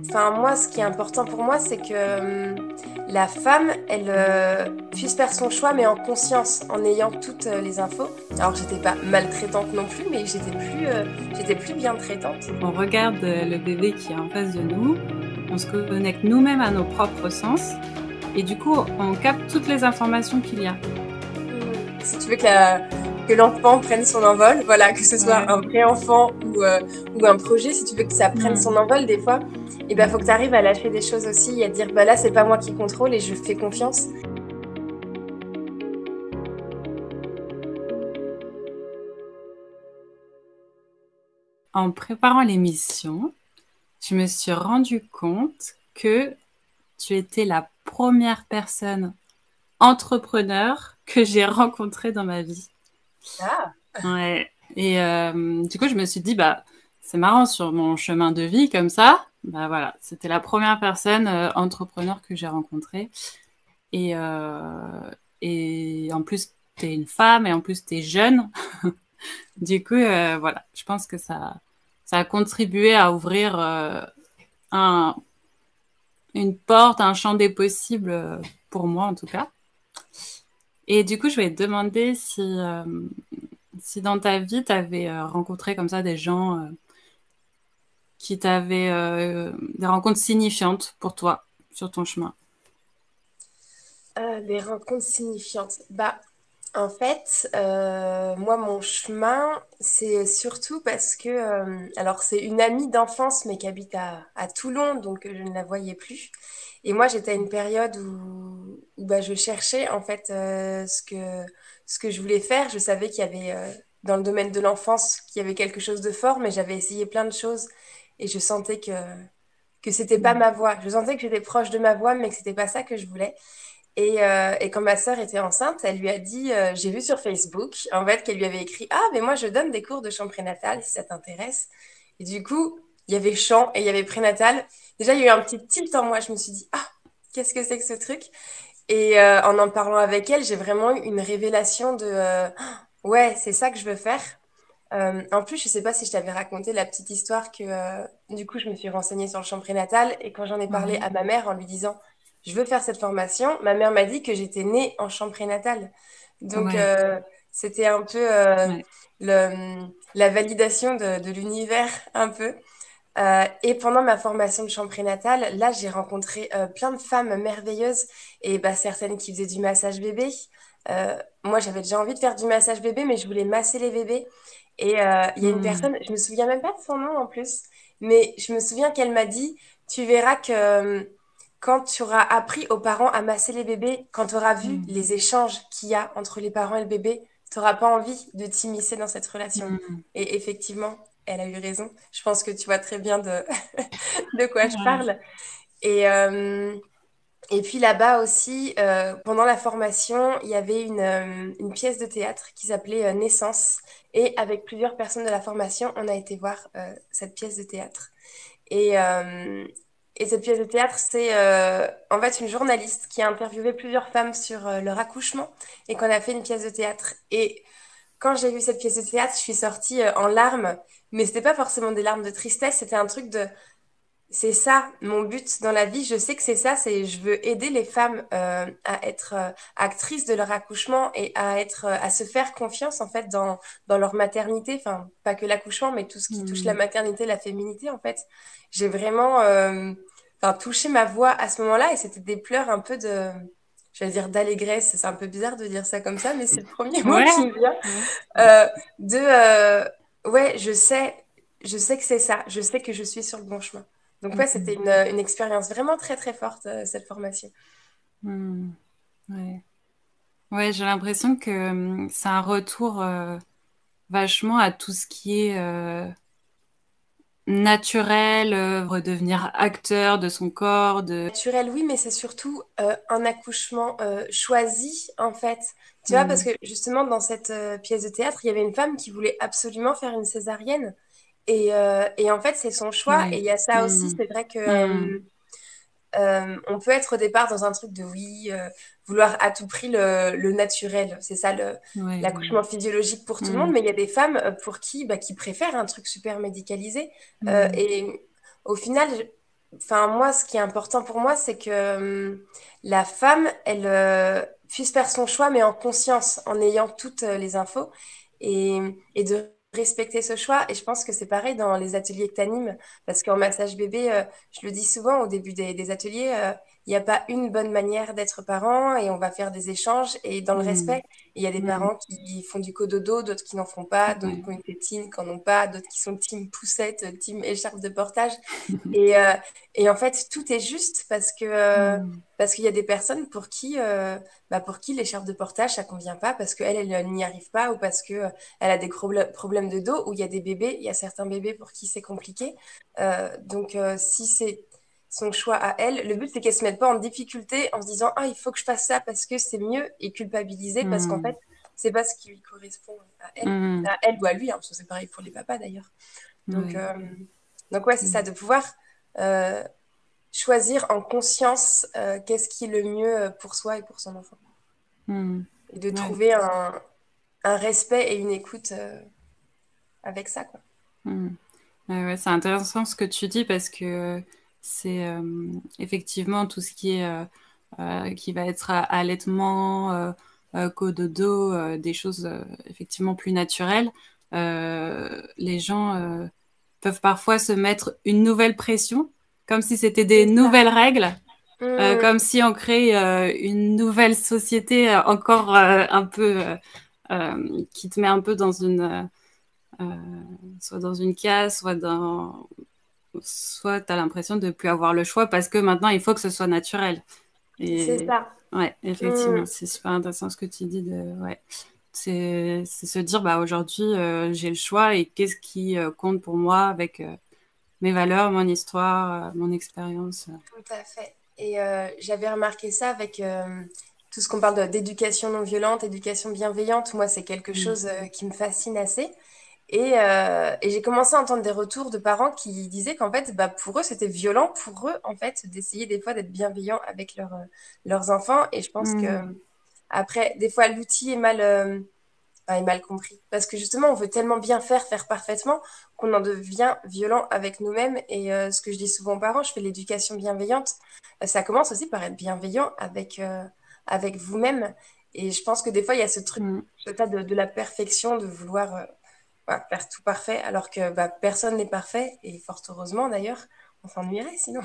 Enfin, moi, ce qui est important pour moi, c'est que hum, la femme, elle euh, puisse faire son choix, mais en conscience, en ayant toutes euh, les infos. Alors, j'étais pas maltraitante non plus, mais j'étais plus, euh, j'étais plus bien traitante. On regarde le bébé qui est en face de nous, on se connecte nous-mêmes à nos propres sens, et du coup, on capte toutes les informations qu'il y a. Hum, Si tu veux que la- que l'enfant prenne son envol, voilà, que ce soit Ouais. un vrai enfant ou, euh, ou un projet, si tu veux que ça prenne son envol, des fois, il ben, faut que tu arrives à lâcher des choses aussi et à dire, bah là, c'est pas moi qui contrôle et je fais confiance. En préparant l'émission, je me suis rendu compte que tu étais la première personne entrepreneur que j'ai rencontrée dans ma vie. Ah, Ouais. Et euh, du coup, je me suis dit, bah, c'est marrant sur mon chemin de vie comme ça. Bah voilà, c'était la première personne euh, entrepreneur que j'ai rencontrée. Et, euh, en plus, tu es une femme et en plus, tu es jeune. du coup, euh, voilà, je pense que ça, ça a contribué à ouvrir un, une porte, un champ des possibles pour moi en tout cas. Et du coup, je vais te demander si, si dans ta vie, tu avais rencontré comme ça des gens qui t'avaient euh, des rencontres signifiantes pour toi sur ton chemin? euh, des rencontres signifiantes. Bah, en fait, euh, moi, mon chemin, c'est surtout parce que, euh, alors, c'est une amie d'enfance, mais qui habite à, à Toulon, donc je ne la voyais plus. Et moi, j'étais à une période où, où bah, je cherchais, en fait, ce que, ce que je voulais faire. Je savais qu'il y avait, dans le domaine de l'enfance, qu'il y avait quelque chose de fort, mais j'avais essayé plein de choses et je sentais que, que c'était pas ma voie. Je sentais que j'étais proche de ma voie, mais que c'était pas ça que je voulais. Et, euh, et quand ma sœur était enceinte, elle lui a dit, euh, j'ai vu sur Facebook, en fait, qu'elle lui avait écrit, Ah, mais moi, je donne des cours de chant prénatal, si ça t'intéresse. Et du coup, il y avait chant et il y avait prénatal. Déjà, il y a eu un petit tilt en moi. Je me suis dit, Ah, qu'est-ce que c'est que ce truc? Et euh, en en parlant avec elle, j'ai vraiment eu une révélation de, ouais, c'est ça que je veux faire. Euh, en plus, je sais pas si je t'avais raconté la petite histoire que, euh, du coup, je me suis renseignée sur le chant prénatal et quand j'en ai parlé Ouais. à ma mère en lui disant, je veux faire cette formation, ma mère m'a dit que j'étais née en chant prénatal. Donc, Ouais, euh, c'était un peu ouais. le- la validation de, de l'univers, un peu. Et pendant ma formation de chant prénatal, là, j'ai rencontré plein de femmes merveilleuses et bah, certaines qui faisaient du massage bébé. Moi, j'avais déjà envie de faire du massage bébé, mais je voulais masser les bébés. Et euh, il y a une Hmm. personne, je me souviens même pas de son nom en plus, mais je me souviens qu'elle m'a dit, tu verras que euh, quand tu auras appris aux parents à masser les bébés, quand tu auras vu Hmm. les échanges qu'il y a entre les parents et le bébé, tu n'auras pas envie de t'immiscer dans cette relation. Hmm. Et effectivement, elle a eu raison. Je pense que tu vois très bien de, de quoi je parle. Et, euh, et puis là-bas aussi, euh, pendant la formation, il y avait une, euh, une pièce de théâtre qui s'appelait euh, Naissance. Et avec plusieurs personnes de la formation, on a été voir euh, cette pièce de théâtre. Et, euh, et cette pièce de théâtre, c'est euh, en fait une journaliste qui a interviewé plusieurs femmes sur leur accouchement et qu'on a fait une pièce de théâtre. Et quand j'ai vu cette pièce de théâtre, je suis sortie en larmes, mais c'était pas forcément des larmes de tristesse, c'était un truc de c'est ça mon but dans la vie. Je sais que c'est ça, c'est je veux aider les femmes euh, à être euh, actrices de leur accouchement et à être euh, à se faire confiance en fait dans dans leur maternité. Enfin, pas que l'accouchement, mais tout ce qui touche la Hmm. maternité, la féminité en fait. J'ai vraiment enfin touché ma voix à ce moment-là et c'était des pleurs un peu de je vais dire d'allégresse. C'est un peu bizarre de dire ça comme ça, mais c'est le premier mot Ouais. qui me vient. De ouais, je sais, je sais que c'est ça. Je sais que je suis sur le bon chemin. Donc ouais, c'était une, une expérience vraiment très très forte euh, cette formation. Hmm. Ouais. Ouais, j'ai l'impression que hum, c'est un retour euh, vachement à tout ce qui est euh, naturel, euh, redevenir acteur de son corps, de... Naturel, oui, mais c'est surtout un accouchement choisi en fait. Tu vois, parce Hmm. que justement dans cette pièce de théâtre, il y avait une femme qui voulait absolument faire une césarienne. Et, euh, et en fait, c'est son choix. Et il y a ça aussi, c'est vrai que euh, Euh, on peut être au départ dans un truc de oui, euh, vouloir à tout prix le, le naturel. C'est ça Ouais. l'accouchement physiologique pour tout le monde. Hmm. Mais il y a des femmes pour qui, bah, qui préfèrent un truc super médicalisé. Euh, et au final, enfin, moi, ce qui est important pour moi, c'est que la femme, elle puisse faire son choix, mais en conscience, en ayant toutes les infos et, et de respecter ce choix. Et je pense que c'est pareil dans les ateliers que tu parce qu'en massage bébé, euh, je le dis souvent au début des, des ateliers, euh, il n'y a pas une bonne manière d'être parent et on va faire des échanges et dans le Mm. respect. Il y a des Mm. parents qui font du cododo, d'autres qui n'en font pas, d'autres qui ont une tétine, qui n'en ont pas, d'autres qui sont team poussette, team écharpe de portage. Et, euh, et en fait, tout est juste parce que euh, Mm. parce qu'il y a des personnes pour qui euh, bah pour qui l'écharpe de portage ça convient pas parce qu'elle elle, elle n'y arrive pas ou parce que euh, elle a des problè- problèmes de dos ou il y a des bébés, il y a certains bébés pour qui c'est compliqué. Euh, donc si c'est son choix à elle, le but c'est qu'elle se mette pas en difficulté en se disant ah il faut que je fasse ça parce que c'est mieux et culpabiliser parce qu'en Mm. fait c'est pas ce qui lui correspond à elle, Mm. à elle ou à lui, hein, parce que c'est pareil pour les papas d'ailleurs. Donc euh, donc ouais c'est ça de pouvoir euh, choisir en conscience euh, qu'est-ce qui est le mieux pour soi et pour son enfant. Mm. Et de Ouais. trouver un, un respect et une écoute avec ça, quoi. Ouais, c'est intéressant ce que tu dis parce que c'est euh, effectivement tout ce qui est euh, euh, qui va être à- allaitement, cododo, des choses effectivement plus naturelles. Les gens peuvent parfois se mettre une nouvelle pression, comme si c'était des nouvelles règles, euh, Mmh, comme si on crée euh, une nouvelle société encore euh, un peu qui te met un peu dans une soit dans une case, soit dans soit tu as l'impression de plus avoir le choix parce que maintenant il faut que ce soit naturel. c'est ça. ouais, effectivement, Mmh, c'est super intéressant ce que tu dis de ouais. C'est c'est se dire bah aujourd'hui euh, j'ai le choix et qu'est-ce qui euh, compte pour moi avec euh, mes valeurs, mon histoire, mon expérience. tout à fait. Et j'avais remarqué ça avec tout ce qu'on parle d'éducation non violente, éducation bienveillante. Moi, c'est quelque Mm. chose qui me fascine assez. Et, euh, et j'ai commencé à entendre des retours de parents qui disaient qu'en fait, bah, pour eux, c'était violent pour eux, en fait, d'essayer des fois d'être bienveillants avec leurs euh, leurs enfants. Et je pense que, Mm. après, des fois, l'outil est mal, euh, est mal compris. Parce que justement, on veut tellement bien faire, faire parfaitement, qu'on en devient violent avec nous-mêmes. Et euh, ce que je dis souvent aux parents, je fais l'éducation bienveillante. ça commence aussi par être bienveillant avec, avec vous-même. Et je pense que des fois, il y a ce truc Mm. de, de la perfection, de vouloir voilà, faire tout parfait, alors que bah, personne n'est parfait, et fort heureusement d'ailleurs, on s'ennuierait sinon.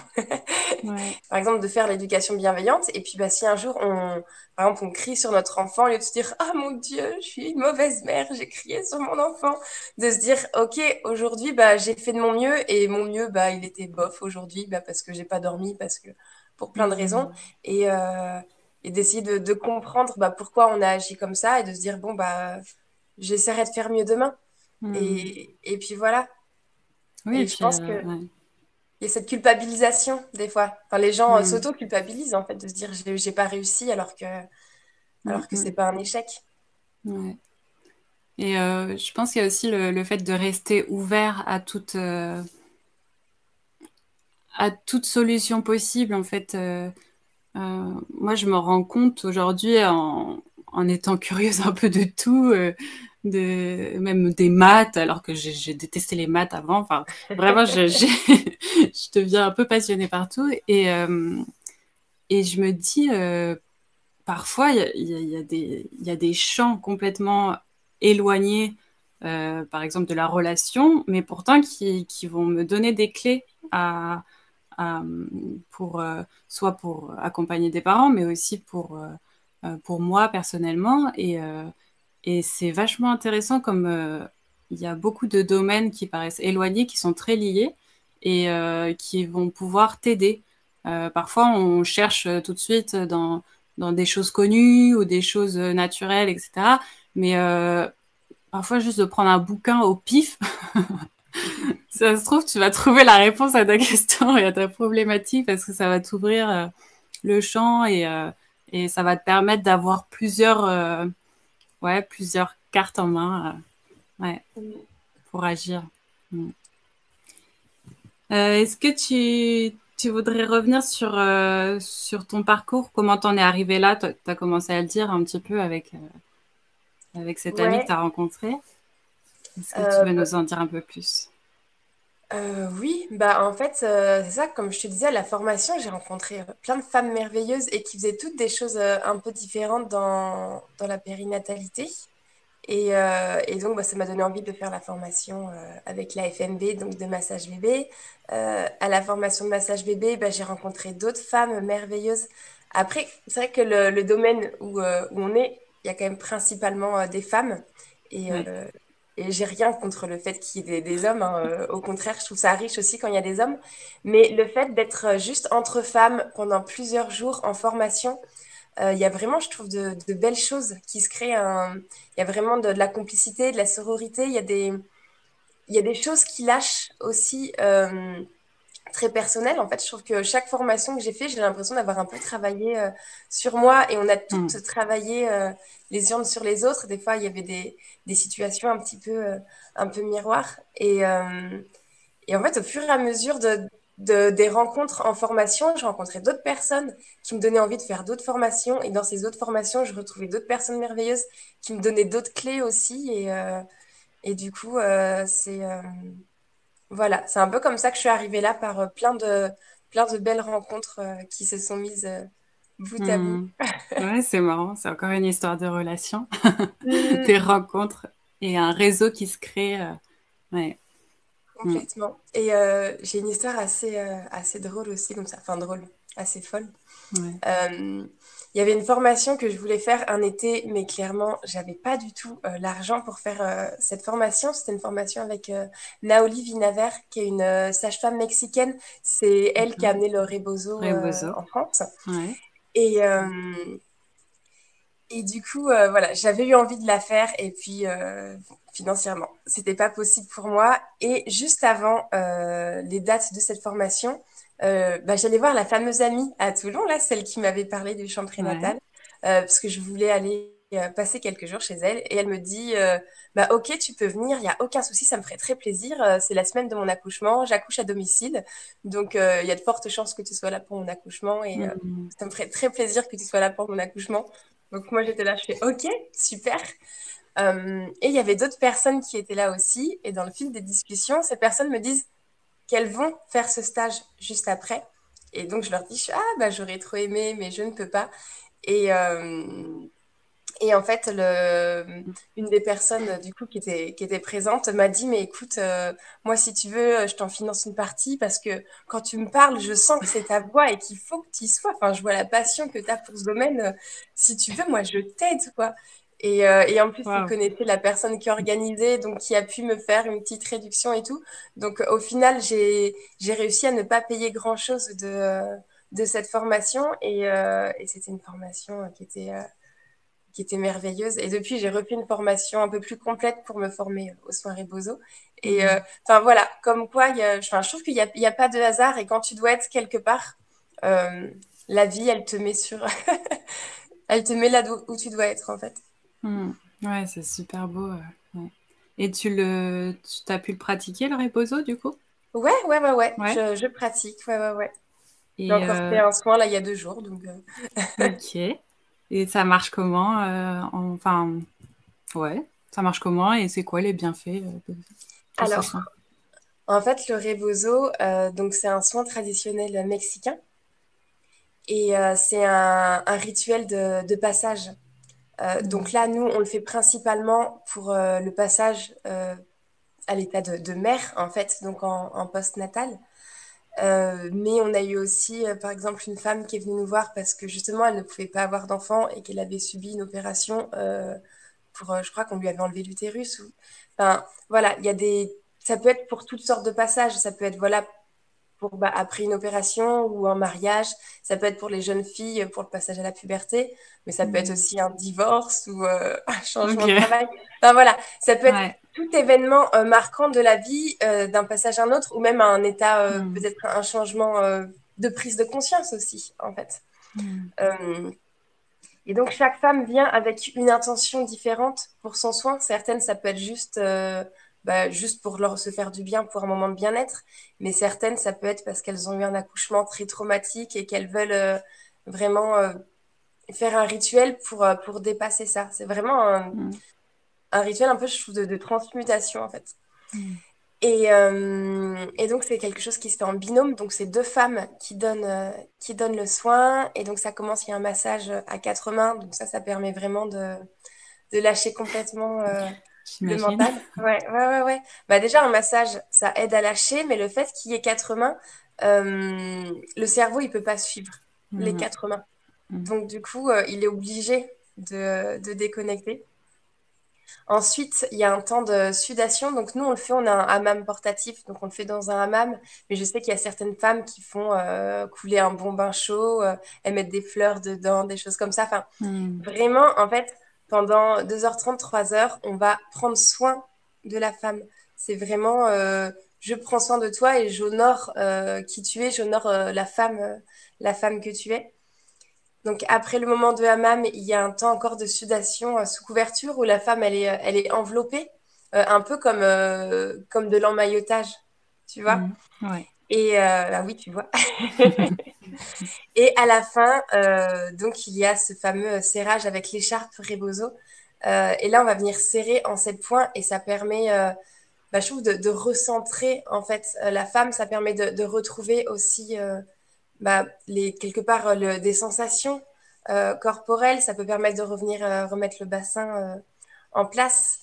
Ouais. Par exemple, de faire l'éducation bienveillante, et puis bah, si un jour, on, par exemple, on crie sur notre enfant, au lieu de se dire Ah mon Dieu, je suis une mauvaise mère, j'ai crié sur mon enfant, de se dire Ok, aujourd'hui, bah, j'ai fait de mon mieux, et mon mieux, bah, il était bof aujourd'hui, bah, parce que j'ai pas dormi, parce que pour plein de raisons, Mm. et, euh, et d'essayer de, de comprendre bah, pourquoi on a agi comme ça, et de se dire Bon, bah, j'essaierai de faire mieux demain. Et, et puis voilà. Oui, et je pense euh, que ouais. il y a cette culpabilisation des fois. Enfin, les gens euh, Mm. s'auto-culpabilisent en fait de se dire j'ai pas réussi alors que alors que c'est mm. pas un échec. Ouais. Et euh, je pense qu'il y a aussi le, le fait de rester ouvert à toute, euh, à toute solution possible. En fait, euh, moi, je me rends compte aujourd'hui en, en étant curieuse un peu de tout, euh, de, même des maths, alors que j'ai détesté les maths avant. Enfin, vraiment, je, je deviens un peu passionnée partout. Et, euh, et je me dis, euh, parfois, il y y y a des, il y a des champs complètement éloignés, par exemple, de la relation, mais pourtant qui, qui vont me donner des clés à, à- pour, soit pour accompagner des parents, mais aussi pour, pour moi personnellement. Et, euh, et c'est vachement intéressant comme euh, il y a beaucoup de domaines qui paraissent éloignés, qui sont très liés et euh, qui vont pouvoir t'aider. Euh, parfois, on cherche tout de suite dans dans des choses connues ou des choses euh, naturelles, etc. Mais euh, parfois, juste de prendre un bouquin au pif, ça se trouve, tu vas trouver la réponse à ta question et à ta problématique parce que ça va t'ouvrir euh, le champ et, euh, et ça va te permettre d'avoir plusieurs, euh, ouais, plusieurs cartes en main euh, ouais, pour agir. Mm. Euh, Est-ce que tu, tu voudrais revenir sur, sur ton parcours? Comment t'en es arrivé là? Tu as commencé à le dire un petit peu avec, avec cet ami que tu as rencontré. Est-ce que tu veux nous en dire un peu plus? Euh, oui, bah en fait, euh, c'est ça, comme je te disais, à la formation, j'ai rencontré euh, plein de femmes merveilleuses et qui faisaient toutes des choses euh, un peu différentes dans, dans la périnatalité. Et, et donc, bah, ça m'a donné envie de faire la formation avec la FMB, donc de massage bébé. À la formation de massage bébé, bah, j'ai rencontré d'autres femmes merveilleuses. Après, c'est vrai que le, le domaine où, où on est, il y a quand même principalement des femmes. Et. Et j'ai rien contre le fait qu'il y ait des, des hommes. hein. Euh, Au contraire, je trouve ça riche aussi quand il y a des hommes. Mais le fait d'être euh, juste entre femmes pendant plusieurs jours en formation, euh, il y a vraiment, je trouve, de, de belles choses qui se créent. un- Il y a vraiment de, de la complicité, de la sororité. Il y a des, il y a des choses qui lâchent aussi euh, très personnelles. En fait, je trouve que chaque formation que j'ai fait, j'ai l'impression d'avoir un peu travaillé euh, sur moi et on a toutes travaillé euh, les unes sur les autres. Des fois, il y avait des, des situations un petit peu, euh, un peu miroirs. Et, euh, et en fait, au fur et à mesure de, de- des rencontres en formation, je rencontrais d'autres personnes qui me donnaient envie de faire d'autres formations. Et dans ces autres formations, je retrouvais d'autres personnes merveilleuses qui me donnaient d'autres clés aussi. Et, euh, et du coup, c'est voilà, c'est un peu comme ça que je suis arrivée là par plein de, plein de belles rencontres qui se sont mises bout à bout. Mm. Ouais, c'est marrant, c'est encore une histoire de relation, Mm, des rencontres et un réseau qui se crée. euh, Ouais. Complètement. Et euh, j'ai une histoire assez, euh, assez drôle aussi, comme ça. Enfin, drôle, assez folle. Ouais. Euh, il y avait une formation que je voulais faire un été, mais clairement, j'avais pas du tout l'argent pour faire cette formation. C'était une formation avec Naoli Vinaver, qui est une sage-femme mexicaine. C'est elle qui a amené le Rebozo Rebozo. en France. Ouais. Et, euh, et du coup, euh, voilà, j'avais eu envie de la faire, et puis euh, financièrement, c'était pas possible pour moi. Et juste avant les dates de cette formation, bah, j'allais voir la fameuse amie à Toulon, là, celle qui m'avait parlé du champ prénatal, parce que je voulais aller passer quelques jours chez elle. Et elle me dit, euh, bah ok, tu peux venir, il y a aucun souci, ça me ferait très plaisir. Euh, c'est la semaine de mon accouchement, j'accouche à domicile, donc euh, il y a de fortes chances que tu sois là pour mon accouchement, et euh, Mm. ça me ferait très plaisir que tu sois là pour mon accouchement. Donc moi j'étais là, je fais ok, super. Euh, et il y avait d'autres personnes qui étaient là aussi. Et dans le fil des discussions, ces personnes me disent qu'elles vont faire ce stage juste après. Et donc je leur dis, ah bah j'aurais trop aimé, mais je ne peux pas. Et, euh, et en fait, le, une des personnes du coup qui était, qui était présente m'a dit, mais écoute, euh, moi si tu veux, je t'en finance une partie parce que quand tu me parles, je sens que c'est ta voix et qu'il faut que tu y sois. Enfin, je vois la passion que tu as pour ce domaine. Si tu veux, moi je t'aide, quoi. Et, euh, et en plus, il Waouh. connaissait la personne qui organisait, donc qui a pu me faire une petite réduction et tout. Donc au final, j'ai, réussi à ne pas payer grand-chose de, de cette formation et, euh, et c'était une formation qui était, qui était merveilleuse. Et depuis, j'ai refait une formation un peu plus complète pour me former aux soins Rebozo. Et euh, Mm. enfin voilà, comme quoi, y a, je trouve qu'il n'y a, a pas de hasard et quand tu dois être quelque part, euh, la vie, elle te met sur, elle te met là où, tu dois être en fait. Mm. Ouais, c'est super beau. euh, ouais. Et tu le, tu t'as pu le pratiquer, le reposo, du coup? Ouais, ouais, ouais, ouais, Ouais. je, je pratique, ouais, ouais, ouais. J'ai encore fait euh, un soin là il y a deux jours, donc euh, ok. Et ça marche comment? euh, en- Enfin, ouais. Ça marche comment et c'est quoi les bienfaits euh, de, de ce alors, en fait, le rebozo, euh, donc c'est un soin traditionnel mexicain et euh, c'est un, un rituel de, de passage. Euh, Mm. donc là, nous, on le fait principalement pour le passage à l'état de, de mère, en fait, donc en, en post-natal. Euh, mais on a eu aussi, euh, par exemple, une femme qui est venue nous voir parce que justement, elle ne pouvait pas avoir d'enfant et qu'elle avait subi une opération euh, pour, euh, je crois qu'on lui avait enlevé l'utérus. Ou... Enfin, voilà, il y a des... Ça peut être pour toutes sortes de passages. Ça peut être, voilà, pour, bah, après une opération ou un mariage. Ça peut être pour les jeunes filles pour le passage à la puberté, mais ça peut être Mm. aussi un divorce ou euh, un changement de travail. Enfin voilà, ça peut être Ouais. Tout événement euh, marquant de la vie euh, d'un passage à un autre ou même un état, euh, Mm. peut-être un changement de prise de conscience aussi, en fait. Mm. Euh, et donc chaque femme vient avec une intention différente pour son soin. Certaines, ça peut être juste, euh, bah, juste pour leur se faire du bien, pour un moment de bien-être. Mais certaines, ça peut être parce qu'elles ont eu un accouchement très traumatique et qu'elles veulent euh, vraiment euh, faire un rituel pour, pour dépasser ça. C'est vraiment un, Mm. Un rituel un peu, je trouve, de, de transmutation en fait. Mm. Et, euh, et donc, c'est quelque chose qui se fait en binôme. Donc, c'est deux femmes qui donnent, euh, qui donnent le soin. Et donc, ça commence, il y a un massage à quatre mains. Donc, ça, ça permet vraiment de, de lâcher complètement euh, le mental. Ouais, ouais, ouais, ouais. Bah, déjà, un massage, ça aide à lâcher. Mais le fait qu'il y ait quatre mains, le cerveau, il peut pas suivre les mmh. quatre mains. Mmh. Donc, du coup, il est obligé de, de déconnecter. Ensuite, il y a un temps de sudation. Donc, nous, on le fait, on a un hammam portatif. Donc, on le fait dans un hammam. Mais je sais qu'il y a certaines femmes qui font euh, couler un bon bain chaud, euh, elles mettent des fleurs dedans, des choses comme ça. Enfin, hmm. vraiment, en fait, pendant 2h30, 3h, on va prendre soin de la femme. C'est vraiment, euh, je prends soin de toi et j'honore qui tu es, j'honore la femme, la femme que tu es. Donc après le moment de hammam, il y a un temps encore de sudation euh, sous couverture où la femme elle est, euh, elle est enveloppée, euh, un peu comme, comme de l'emmaillotage, tu vois. Mmh, et bah oui, tu vois. et à la fin, donc il y a ce fameux serrage avec l'écharpe Rebozo. et là, on va venir serrer en sept points et ça permet, bah, je trouve, de, recentrer en fait la femme. Ça permet de, de retrouver aussi bah, les, quelque part euh, des sensations euh, corporelles. Ça peut permettre de revenir euh, remettre le bassin en place.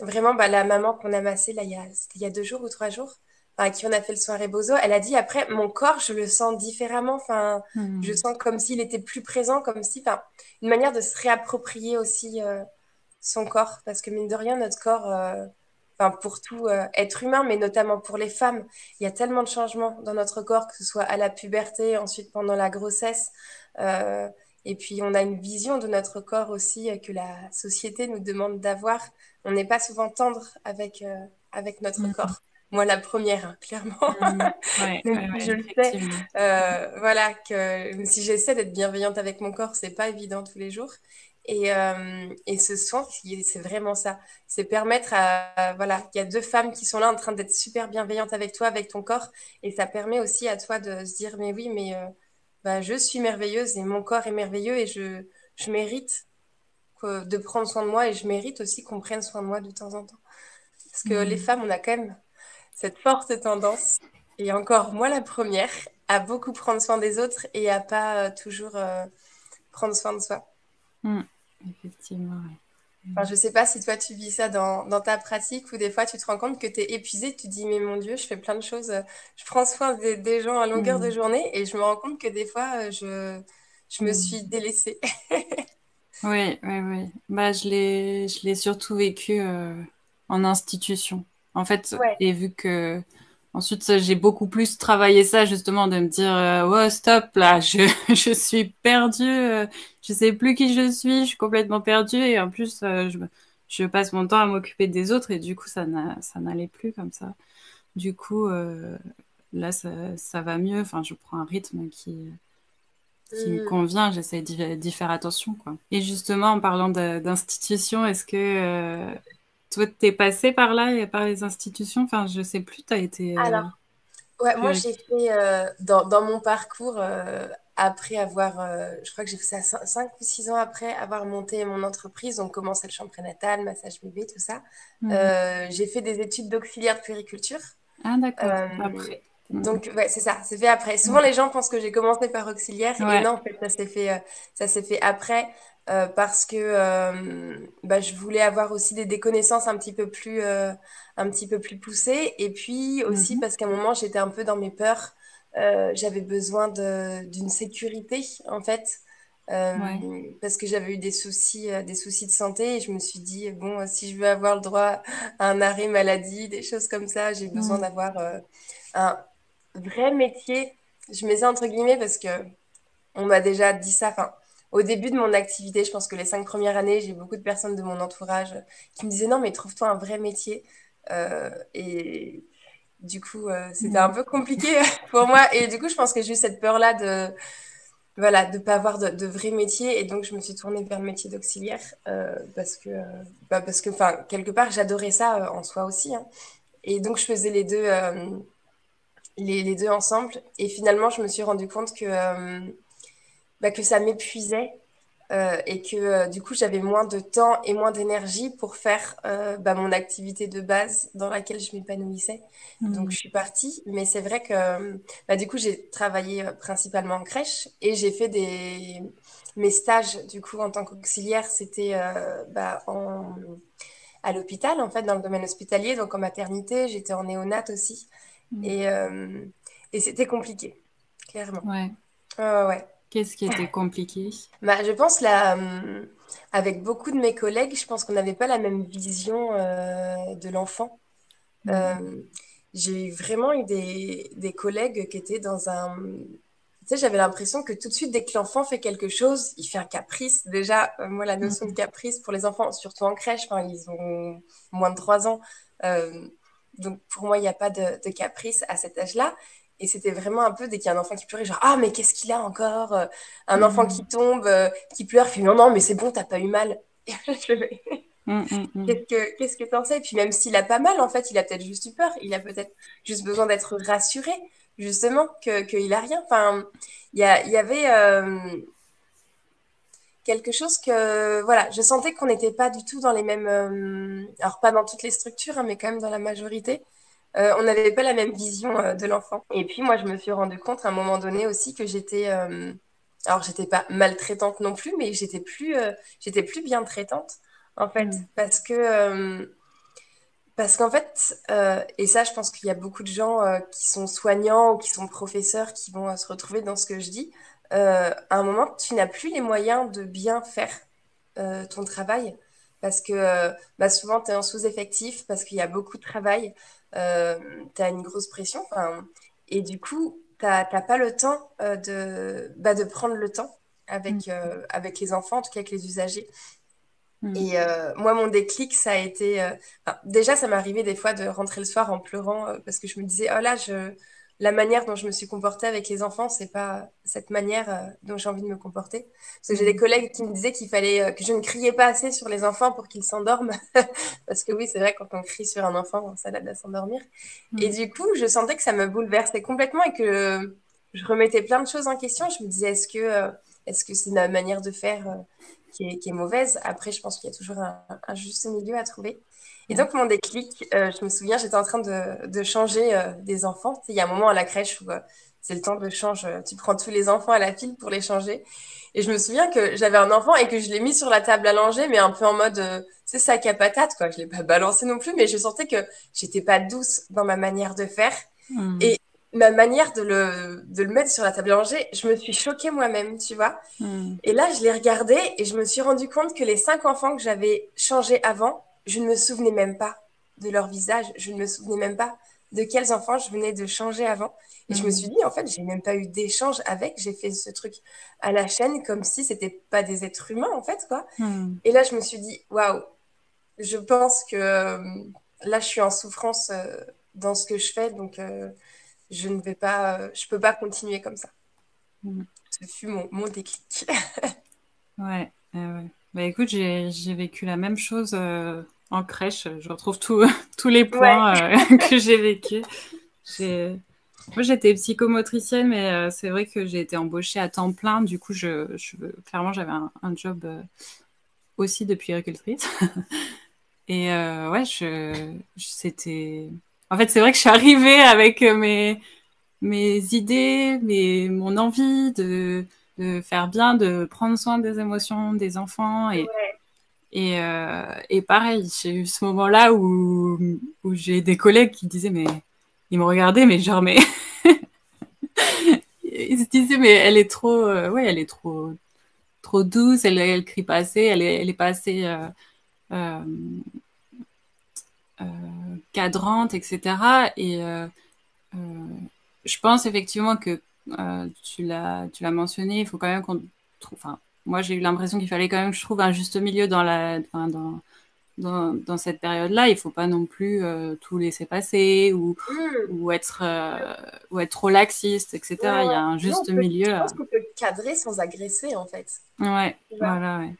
vraiment, bah, la maman qu'on a massée là, il y a, il y a deux jours ou trois jours, à qui on a fait le soin Rebozo, elle a dit après, mon corps, je le sens différemment. Enfin, hmm. je sens comme s'il était plus présent, comme si, enfin, une manière de se réapproprier aussi son corps, parce que mine de rien, notre corps, enfin pour tout euh, être humain, mais notamment pour les femmes. Il y a tellement de changements dans notre corps, que ce soit à la puberté, ensuite pendant la grossesse. Euh, et puis on a une vision de notre corps aussi euh, que la société nous demande d'avoir. On n'est pas souvent tendre avec, avec notre mm. corps. Moi, la première, hein, clairement. Mm. je le sais. voilà, que si j'essaie d'être bienveillante avec mon corps, c'est pas évident tous les jours. Et, euh, et, ce soin, c'est vraiment ça. C'est permettre à, voilà, il y a deux femmes qui sont là en train d'être super bienveillantes avec toi, avec ton corps. Et ça permet aussi à toi de se dire, mais oui, mais euh, bah, je suis merveilleuse et mon corps est merveilleux et je, je mérite de prendre soin de moi et je mérite aussi qu'on prenne soin de moi de temps en temps. Parce que les mmh. femmes, on a quand même cette forte tendance, et encore moi la première, à beaucoup prendre soin des autres et à pas euh, toujours prendre soin de soi. Mmh. Effectivement. Enfin, je sais pas si toi tu vis ça dans, dans, ta pratique ou des fois tu te rends compte que tu es épuisé, tu te dis mais mon Dieu, je fais plein de choses, je prends soin des, des gens à longueur de mm. journée et je me rends compte que des fois euh, je, je me mm. suis délaissée. oui, oui, oui. Bah, je l'ai surtout vécu euh, en institution. En fait, et vu que Ensuite, j'ai beaucoup plus travaillé ça justement de me dire euh, stop là, je, je suis perdue, euh, je sais plus qui je suis, je suis complètement perdue et en plus euh, je, je passe mon temps à m'occuper des autres et du coup ça ça n'allait plus comme ça. Du coup euh, là ça, ça va mieux, enfin je prends un rythme qui qui me mm. convient, j'essaie d'y faire attention quoi. Et justement en parlant d'institution, est-ce que toi, t'es passé par là et par les institutions? Enfin, je sais plus, tu as été. Euh, Alors, ouais, moi, j'ai fait euh, dans, dans, mon parcours, euh, après avoir, je crois que j'ai fait ça 5 ou 6 ans après avoir monté mon entreprise, on commence le champ prénatal, massage bébé, tout ça. Mhm. j'ai fait des études d'auxiliaire de périculture. Ah, d'accord. après. Mhm. Donc, ouais, c'est ça, c'est fait après. Souvent, les gens pensent que j'ai commencé par auxiliaire, et non, en fait, ça s'est fait, ça s'est fait après. Euh, parce que euh, bah, je voulais avoir aussi des, des connaissances un petit peu plus, euh, un petit peu plus poussées. Et puis aussi mhm. parce qu'à un moment, j'étais un peu dans mes peurs. j'avais besoin d'une sécurité, en fait. parce que j'avais eu des soucis, des soucis de santé et je me suis dit, bon, si je veux avoir le droit à un arrêt maladie, des choses comme ça, j'ai besoin d'avoir un vrai métier. Je mets ça entre guillemets parce que on m'a déjà dit ça. Enfin, au début de mon activité, je pense que les cinq premières années, j'ai beaucoup de personnes de mon entourage qui me disaient non, mais trouve-toi un vrai métier. Euh, et du coup, euh, c'était un peu compliqué pour moi. Et du coup, je pense que j'ai eu cette peur-là de voilà, de pas avoir de, vrai métier. Et donc, je me suis tournée vers le métier d'auxiliaire euh, parce que, bah, parce que, enfin, quelque part, j'adorais ça en soi aussi. Hein. Et donc, je faisais les deux, les, les, deux ensemble. Et finalement, je me suis rendu compte que bah, que ça m'épuisait euh, et que euh, du coup j'avais moins de temps et moins d'énergie pour faire euh, bah, mon activité de base dans laquelle je m'épanouissais. Mmh. Donc je suis partie, mais c'est vrai que bah, du coup j'ai travaillé principalement en crèche et j'ai fait des mes stages du coup en tant qu'auxiliaire, c'était bah, en... à l'hôpital en fait dans le domaine hospitalier, donc en maternité, j'étais en néonat aussi Mmh. et, et c'était compliqué, clairement. Ouais. Ouais, ouais. Qu'est-ce qui était compliqué? Bah, je pense là, hum, avec beaucoup de mes collègues, je pense qu'on n'avait pas la même vision euh, de l'enfant. Mmh. Euh, j'ai vraiment eu des, des collègues qui étaient dans un... Tu sais, j'avais l'impression que tout de suite, dès que l'enfant fait quelque chose, il fait un caprice. Déjà, euh, moi, la notion de caprice pour les enfants, surtout en crèche, ils ont moins de 3 ans. Euh, donc, pour moi, il n'y a pas de, de caprice à cet âge-là. Et c'était vraiment un peu dès qu'il y a un enfant qui pleurait, genre Ah, mais qu'est-ce qu'il a encore euh, Un enfant qui tombe, euh, qui pleure, fait Non, non, mais c'est bon, t'as pas eu mal. Et je vais. Qu'est-ce que qu'est-ce que t'en sais? Et puis même s'il a pas mal, en fait, il a peut-être juste eu peur. Il a peut-être juste besoin d'être rassuré, justement, que qu'il a rien. Enfin, il y, a, y avait euh, quelque chose que, voilà, je sentais qu'on n'était pas du tout dans les mêmes. euh, alors, pas dans toutes les structures, hein, mais quand même dans la majorité. Euh, on n'avait pas la même vision euh, de l'enfant. Et puis moi, je me suis rendu compte à un moment donné aussi que j'étais, euh, alors j'étais pas maltraitante non plus, mais j'étais plus, euh, j'étais plus bien traitante en fait, Mmh. parce que parce qu'en fait, et ça, je pense qu'il y a beaucoup de gens qui sont soignants ou qui sont professeurs qui vont se retrouver dans ce que je dis. À un moment, tu n'as plus les moyens de bien faire ton travail parce que bah, souvent, tu es en sous-effectif, parce qu'il y a beaucoup de travail, euh, tu as une grosse pression, et du coup, tu n'as pas le temps euh, de, bah, de prendre le temps avec, euh, avec les enfants, en tout cas avec les usagers. Mmh. Et euh, moi, mon déclic, ça a été... euh, enfin, déjà, ça m'est arrivé des fois de rentrer le soir en pleurant euh, parce que je me disais, oh là, je... la manière dont je me suis comportée avec les enfants, c'est pas cette manière euh, dont j'ai envie de me comporter. Parce que j'ai des Mmh. collègues qui me disaient qu'il fallait euh, que je ne criais pas assez sur les enfants pour qu'ils s'endorment. Parce que oui, c'est vrai, quand on crie sur un enfant, ça l'aide à s'endormir. Et Mmh. du coup, je sentais que ça me bouleversait complètement et que je remettais plein de choses en question. Je me disais, est-ce que euh, est-ce que c'est ma manière de faire qui est, qui est mauvaise? Après, je pense qu'il y a toujours un, un juste milieu à trouver. Et donc, mon déclic, euh, je me souviens, j'étais en train de, de changer euh, des enfants. Tu sais, il y a un moment à la crèche où euh, c'est le temps de change. euh, Tu prends tous les enfants à la file pour les changer. Et je me souviens que j'avais un enfant et que je l'ai mis sur la table à langer, mais un peu en mode, euh, c'est sac à patate, quoi. Je l'ai pas balancé non plus, mais je sentais que j'étais pas douce dans ma manière de faire. Mmh. Et ma manière de le, de le mettre sur la table à langer, je me suis choquée moi-même, tu vois. Mmh. Et là, je l'ai regardé et je me suis rendu compte que les cinq enfants que j'avais changés avant, je ne me souvenais même pas de leur visage, je ne me souvenais même pas de quels enfants je venais de changer avant. Et je me Mmh. suis dit, en fait, j'ai même pas eu d'échange avec, j'ai fait ce truc à la chaîne comme si c'était pas des êtres humains, en fait, quoi. Mmh. Et là, je me suis dit, waouh, je pense que euh, là, je suis en souffrance euh, dans ce que je fais, donc euh, je ne vais pas, euh, je peux pas continuer comme ça. Mmh. Ce fut mon, mon déclic. Ouais, ouais, ouais. Bah écoute, j'ai vécu la même chose en crèche. Je retrouve tout- tous les Ouais. points euh, que j'ai vécu. J'ai... Moi, j'étais psychomotricienne, mais euh, c'est vrai que j'ai été embauchée à temps plein. Du coup, je, je- clairement, j'avais un, un job euh, aussi de puéricultrice. Et euh, ouais, je, je- c'était... En fait, c'est vrai que je suis arrivée avec euh, mes, mes idées, mes, mon envie de, de faire bien, de prendre soin des émotions des enfants. Et, et, euh, et pareil, j'ai eu ce moment-là où, j'ai des collègues qui disaient, mais ils me regardaient, mais genre, mais ils se disaient, mais elle est trop, euh, elle est trop, trop douce, elle, elle crie pas assez, elle est, pas assez euh, euh, cadrante, etc. Et je pense effectivement que tu l'as mentionné, il faut quand même qu'on trouve. Enfin, moi, j'ai eu l'impression qu'il fallait quand même que je trouve un juste milieu dans la, enfin, dans, dans, dans cette période-là. Il faut pas non plus euh, tout laisser passer ou, Hmm. ou être euh, ou être trop laxiste, etc. Ouais, Il y a un juste peut- milieu. Je pense qu'on peut cadrer sans agresser, en fait. Ouais, voilà, ouais.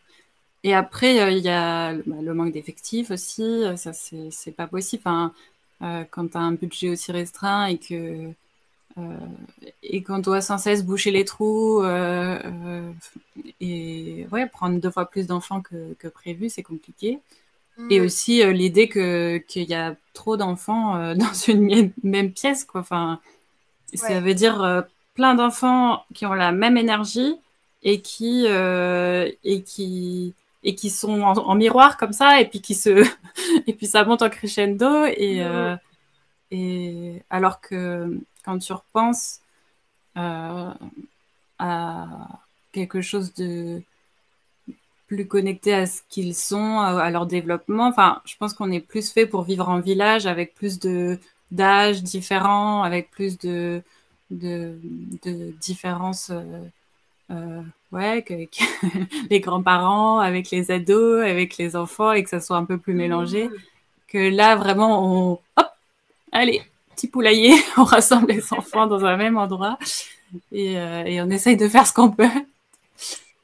Et après, euh, il y a bah, le manque d'effectifs aussi. euh, Ça, c'est c'est pas possible. Enfin, euh, quand tu as un budget aussi restreint et que euh, et qu'on doit sans cesse boucher les trous, euh, euh, et ouais, prendre deux fois plus d'enfants que, que prévu, c'est compliqué. Et mm. aussi euh, l'idée que qu'il y a trop d'enfants euh, dans une même pièce, quoi. Enfin, ça veut dire euh, plein d'enfants qui ont la même énergie et qui et qui et qui sont en, miroir comme ça et puis qui se et puis ça monte en crescendo et mm. et alors que quand tu repenses à quelque chose de plus connectés à ce qu'ils sont, à, leur développement. Enfin, je pense qu'on est plus fait pour vivre en village avec plus de d'âges différents, avec plus de de, de différences. Euh, euh ouais, que, les grands-parents, avec les ados, avec les enfants, et que ça soit un peu plus mélangé. Que là, vraiment, on, hop, allez, petit poulailler, on rassemble les enfants dans un même endroit et, euh, et on essaye de faire ce qu'on peut.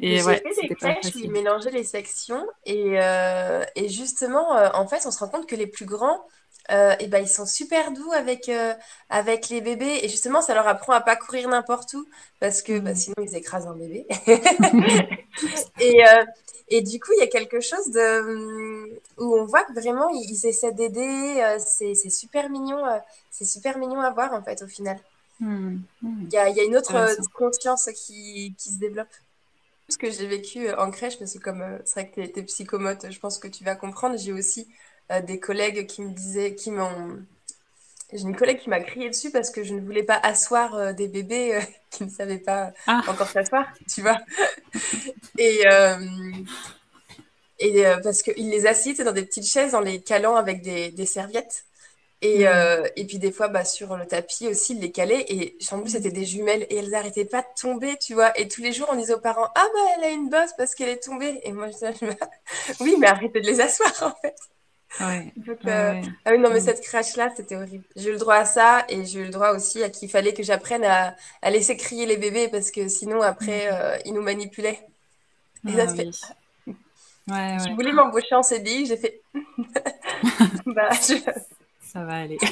Et j'ai fait des crèches où ils mélangeaient les sections et, euh, et justement, euh, en fait, on se rend compte que les plus grands, euh, et ben, ils sont super doux avec, avec les bébés et justement, ça leur apprend à pas courir n'importe où parce que bah, mmh. sinon, ils écrasent un bébé. et, et du coup, il y a quelque chose de, où on voit que vraiment, ils, essaient d'aider. c'est super mignon. c'est super mignon à voir en fait au final. Mmh. Mmh. Il y, a, y, a, une autre conscience qui, qui se développe ce que j'ai vécu euh, en crèche, parce que comme euh, c'est vrai que tu es, psychomote, je pense que tu vas comprendre. J'ai aussi euh, des collègues qui me disaient, qui m'ont. J'ai une collègue qui m'a crié dessus parce que je ne voulais pas asseoir des bébés qui ne savaient pas ah. encore s'asseoir, tu vois. et et parce qu'ils les assistaient dans des petites chaises en les calant avec des, des serviettes. Et, mm. euh, et, puis des fois, bah, sur le tapis aussi, ils les calaient. Et en plus, c'était des jumelles et elles n'arrêtaient pas de tomber, tu vois. Et tous les jours, on disait aux parents Ah, bah, elle a une bosse parce qu'elle est tombée. Et moi, je disais Oui, mais arrêtez de les asseoir, en fait. Ouais. Euh, ah oui, non, mais mm. cette crash-là, c'était horrible. J'ai eu le droit à ça et j'ai eu le droit aussi à qu'il fallait que j'apprenne à, à, laisser crier les bébés parce que sinon, après, mm. euh, ils nous manipulaient. Et ah, ça fait. Ouais, je voulais m'embaucher en CDI, j'ai fait. bah, je ça va aller.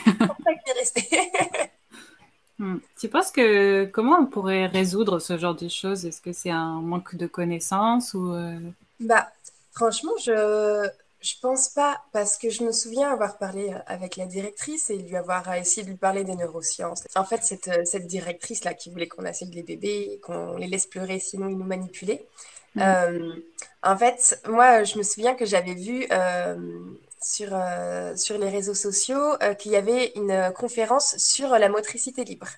Hmm. Tu penses que comment on pourrait résoudre ce genre de choses? Est-ce que c'est un manque de connaissances ou euh? Bah franchement, je je pense pas parce que je me souviens avoir parlé euh, avec la directrice et lui avoir essayé de lui parler des neurosciences. En fait, cette, euh, cette directrice là qui voulait qu'on assène les bébés, qu'on les laisse pleurer sinon ils nous manipulaient. Hmm. en fait, moi, je me souviens que j'avais vu sur, euh, sur les réseaux sociaux euh, qu'il y avait une euh, conférence sur la motricité libre.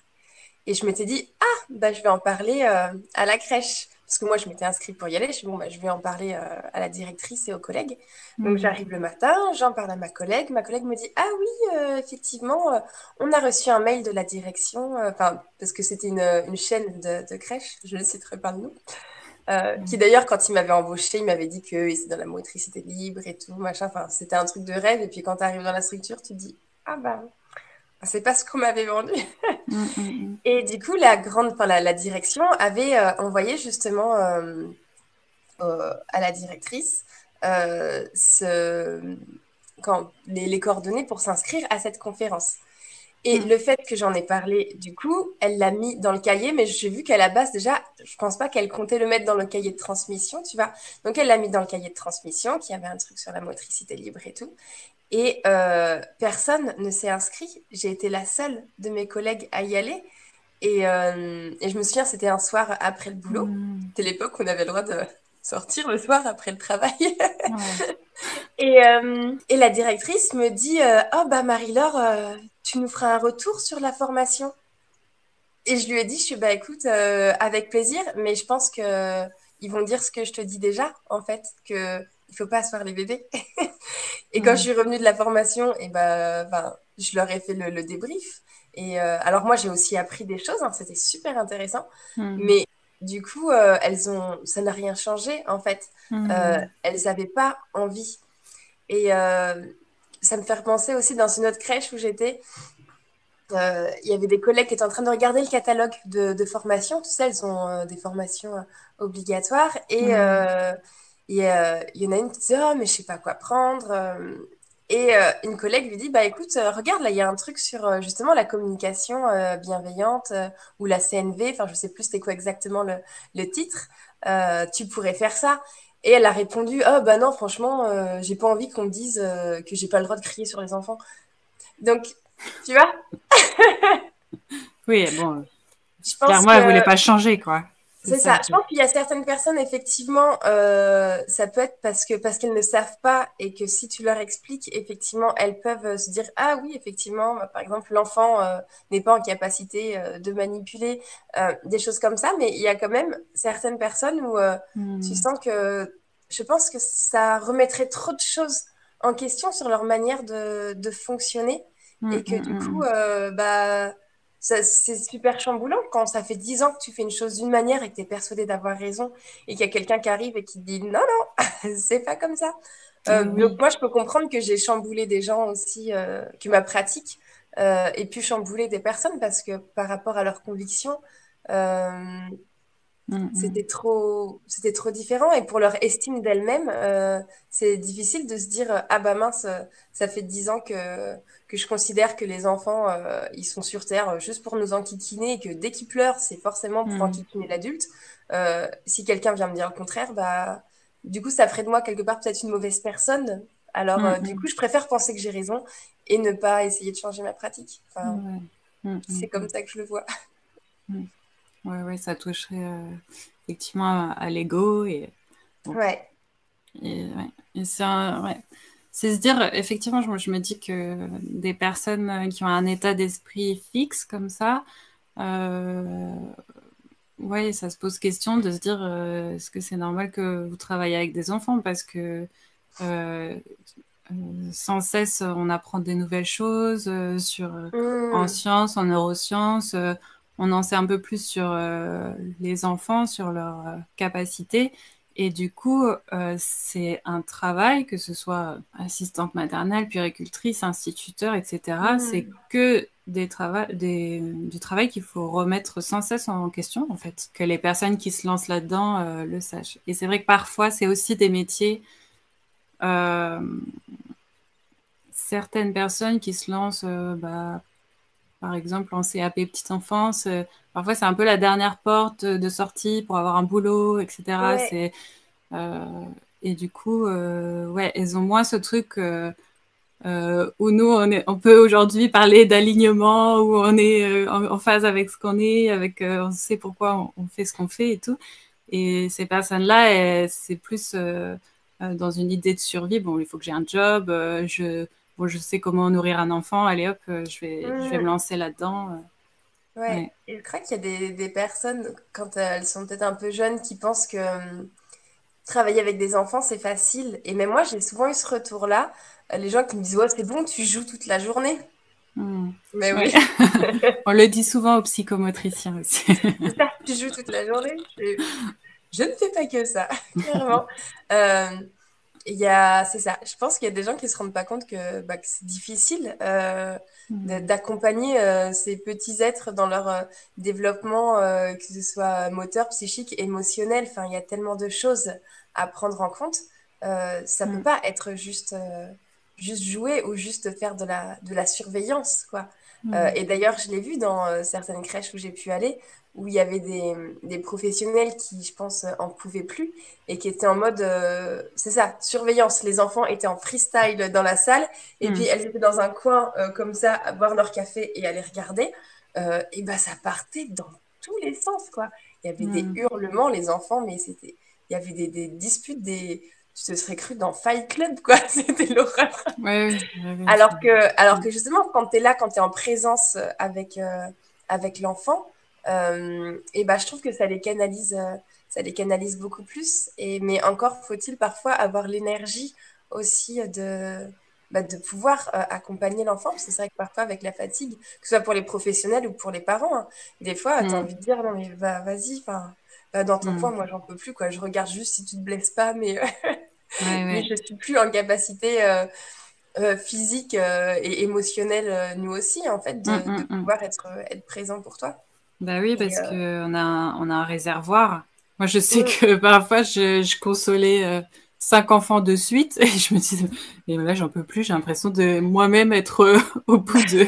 Et je m'étais dit, ah, bah, je vais en parler à la crèche. Parce que moi, je m'étais inscrite pour y aller. Je suis bon, bah, je vais en parler à la directrice et aux collègues. Donc, mhm. j'arrive le matin, j'en parle à ma collègue. Ma collègue me dit, ah oui, effectivement, on a reçu un mail de la direction. Enfin, parce que c'était une, une, chaîne de, de crèche. Je ne citerai pas le nom. Euh, qui d'ailleurs, quand il m'avait embauché, il m'avait dit que dans la motricité libre et tout, machin. Enfin, c'était un truc de rêve. Et puis quand tu arrives dans la structure, tu te dis Ah bah, c'est pas ce qu'on m'avait vendu. Mm, mm, mm. et du coup, la grande, enfin, la, direction avait euh, envoyé justement euh, à la directrice ce, quand, les, les coordonnées pour s'inscrire à cette conférence. Et le fait que j'en ai parlé, du coup, elle l'a mis dans le cahier, mais j'ai vu qu'à la base, déjà, je pense pas qu'elle comptait le mettre dans le cahier de transmission, tu vois. Donc, elle l'a mis dans le cahier de transmission, qui avait un truc sur la motricité libre et tout. Et euh, personne ne s'est inscrit. J'ai été la seule de mes collègues à y aller. Et, euh, et je me souviens, c'était un soir après le boulot. Mm. C'était l'époque où on avait le droit de sortir le soir après le travail. et, euh, et, la directrice me dit Oh, bah, Marie-Laure, tu nous feras un retour sur la formation Et je lui ai dit, je suis, bah écoute, avec plaisir, mais je pense que ils vont dire ce que je te dis déjà, en fait, que il faut pas asseoir les bébés. et quand je suis revenue de la formation, et ben, je leur ai fait le, débrief. Et euh, alors moi, j'ai aussi appris des choses, hein, c'était super intéressant, hmm. mais du coup, euh, elles ont, ça n'a rien changé en fait. Hmm. elles n'avaient pas envie. Et ça me fait repenser aussi dans une autre crèche où j'étais. Euh, il y avait des collègues qui étaient en train de regarder le catalogue de, formation. Tout ça, elles ont euh, des formations euh, obligatoires. Et il y en a une qui disait Oh, mais je sais pas quoi prendre. Et euh, une collègue lui dit, bah écoute, euh, regarde, là, il y a un truc sur euh, justement la communication euh, bienveillante euh, ou la CNV, enfin, je sais plus c'était quoi exactement le, le titre. Euh, tu pourrais faire ça. Et elle a répondu, oh bah non, franchement, euh, j'ai pas envie qu'on me dise euh, que j'ai pas le droit de crier sur les enfants. Donc, tu vois, Oui, bon, je pense clairement, elle voulait que pas changer, quoi. C'est ça ça. Je pense qu'il y a certaines personnes, effectivement, euh, ça peut être parce que parce qu'elles ne savent pas et que si tu leur expliques, effectivement, elles peuvent euh, se dire, ah oui, effectivement, bah, par exemple, l'enfant euh, n'est pas en capacité euh, de manipuler euh, des choses comme ça, mais il y a quand même certaines personnes où euh, tu Hmm. sens que je pense que ça remettrait trop de choses en question sur leur manière de, de fonctionner Hmm, et que hmm, du coup, euh, bah c'est super chamboulant quand ça fait dix ans que tu fais une chose d'une manière et que tu es persuadé d'avoir raison et qu'il y a quelqu'un qui arrive et qui te dit non, non, c'est pas comme ça. Euh, Oui, donc moi, je peux comprendre que j'ai chamboulé des gens aussi, euh, que ma pratique euh, ait pu chambouler des personnes parce que par rapport à leurs convictions, Hmm, hmm. c'était trop, c'était trop différent et pour leur estime d'elle-même, euh, c'est difficile de se dire ah bah mince, euh, ça fait dix ans que que je considère que les enfants euh, ils sont sur Terre euh, juste pour nous enquiquiner et que dès qu'ils pleurent c'est forcément pour Hmm. enquiquiner l'adulte. Euh, si quelqu'un vient me dire le contraire, bah du coup ça ferait de moi quelque part peut-être une mauvaise personne. Alors du coup je préfère penser que j'ai raison et ne pas essayer de changer ma pratique. Enfin c'est comme ça que je le vois. Ouais, ouais, ça toucherait euh, effectivement à, à l'ego et bon. Ouais. Et, ouais. Et c'est ouais. Se dire, effectivement, je, je me dis que des personnes qui ont un état d'esprit fixe comme ça, euh, ouais, ça se pose question de se dire, euh, est-ce que c'est normal que vous travaillez avec des enfants? Parce que euh, sans cesse, on apprend des nouvelles choses euh, sur, euh, en sciences, en neurosciences. On en sait un peu plus sur euh, les enfants, sur leurs euh, capacités. Et du coup, euh, c'est un travail, que ce soit assistante maternelle, puéricultrice, instituteur, etc. C'est Hmm. que des trava des, du travail qu'il faut remettre sans cesse en question, en fait. Que les personnes qui se lancent là-dedans le sachent. Et c'est vrai que parfois, c'est aussi des métiers certaines personnes qui se lancent, euh, bah, par exemple en CAP petite enfance, euh, parfois c'est un peu la dernière porte de sortie pour avoir un boulot, etc. Ouais. C'est euh, et du coup, euh, ouais, elles ont moins ce truc où nous on, est, on peut aujourd'hui parler d'alignement, où on est en, en, phase avec ce qu'on est, avec on sait pourquoi on, on, fait ce qu'on fait et tout. Et ces personnes-là, c'est plus dans une idée de survie. Bon, il faut que j'ai un job, je bon, je sais comment nourrir un enfant, allez hop, euh, je vais, je vais me Hmm. lancer là-dedans. Ouais, Ouais. et je crois qu'il y a des, des personnes, quand euh, elles sont peut-être un peu jeunes, qui pensent que euh, travailler avec des enfants, c'est facile. Et même moi, j'ai souvent eu ce retour-là. Euh, les gens qui me disent, ouais, c'est bon, tu joues toute la journée. Hmm. Mais ouais. oui, On le dit souvent aux psychomotriciens aussi. ça, tu joues toute la journée. Je, je ne fais pas que ça, clairement. Euh, Il y a, c'est ça. Je pense qu'il y a des gens qui se rendent pas compte que, bah, que c'est difficile euh, Hmm. d'accompagner euh, ces petits êtres dans leur euh, développement, que ce soit moteur, psychique, émotionnel. Enfin, il y a tellement de choses à prendre en compte. Ça peut Hmm. pas être juste, juste jouer ou juste faire de la, de la surveillance, quoi. Hmm. et d'ailleurs, je l'ai vu dans certaines crèches où j'ai pu aller, où il y avait des, des professionnels qui, je pense, en pouvaient plus et qui étaient en mode, euh, c'est ça, surveillance. Les enfants étaient en freestyle dans la salle et puis Hmm. elles étaient dans un coin euh, comme ça à boire leur café et à les regarder. Euh, et ben ça partait dans tous les sens, quoi. Il y avait des Hmm. hurlements, les enfants, mais c'était, il y avait des, des disputes, des, tu te serais cru dans Fight Club, quoi. C'était l'horreur. Ouais, ouais, ouais, ouais, Alors que, alors Hmm. que justement, quand tu es là, quand tu es en présence euh, avec, euh, avec l'enfant, euh, et ben, je trouve que ça les canalise, euh, ça les canalise beaucoup plus. Et, mais encore faut-il parfois avoir l'énergie aussi de, bah, de pouvoir euh, accompagner l'enfant. Parce que c'est vrai que parfois, avec la fatigue, que ce soit pour les professionnels ou pour les parents, hein, des fois, tu as Hmm. envie de dire, non, mais va, vas-y, va dans ton Hmm. coin, moi, j'en peux plus, quoi. Je regarde juste si tu te blesses pas, mais, Ouais, mais ouais. je suis plus en capacité. euh, euh, physique euh, et émotionnel, euh, nous aussi, en fait, de, de hmm, hmm. pouvoir être, euh, être présent pour toi. Bah oui, parce euh, que on a un, on a un réservoir. Moi, je sais mm, que parfois, je, je consolais euh, cinq enfants de suite et je me disais et là j'en peux plus. J'ai l'impression de moi-même être euh, au bout de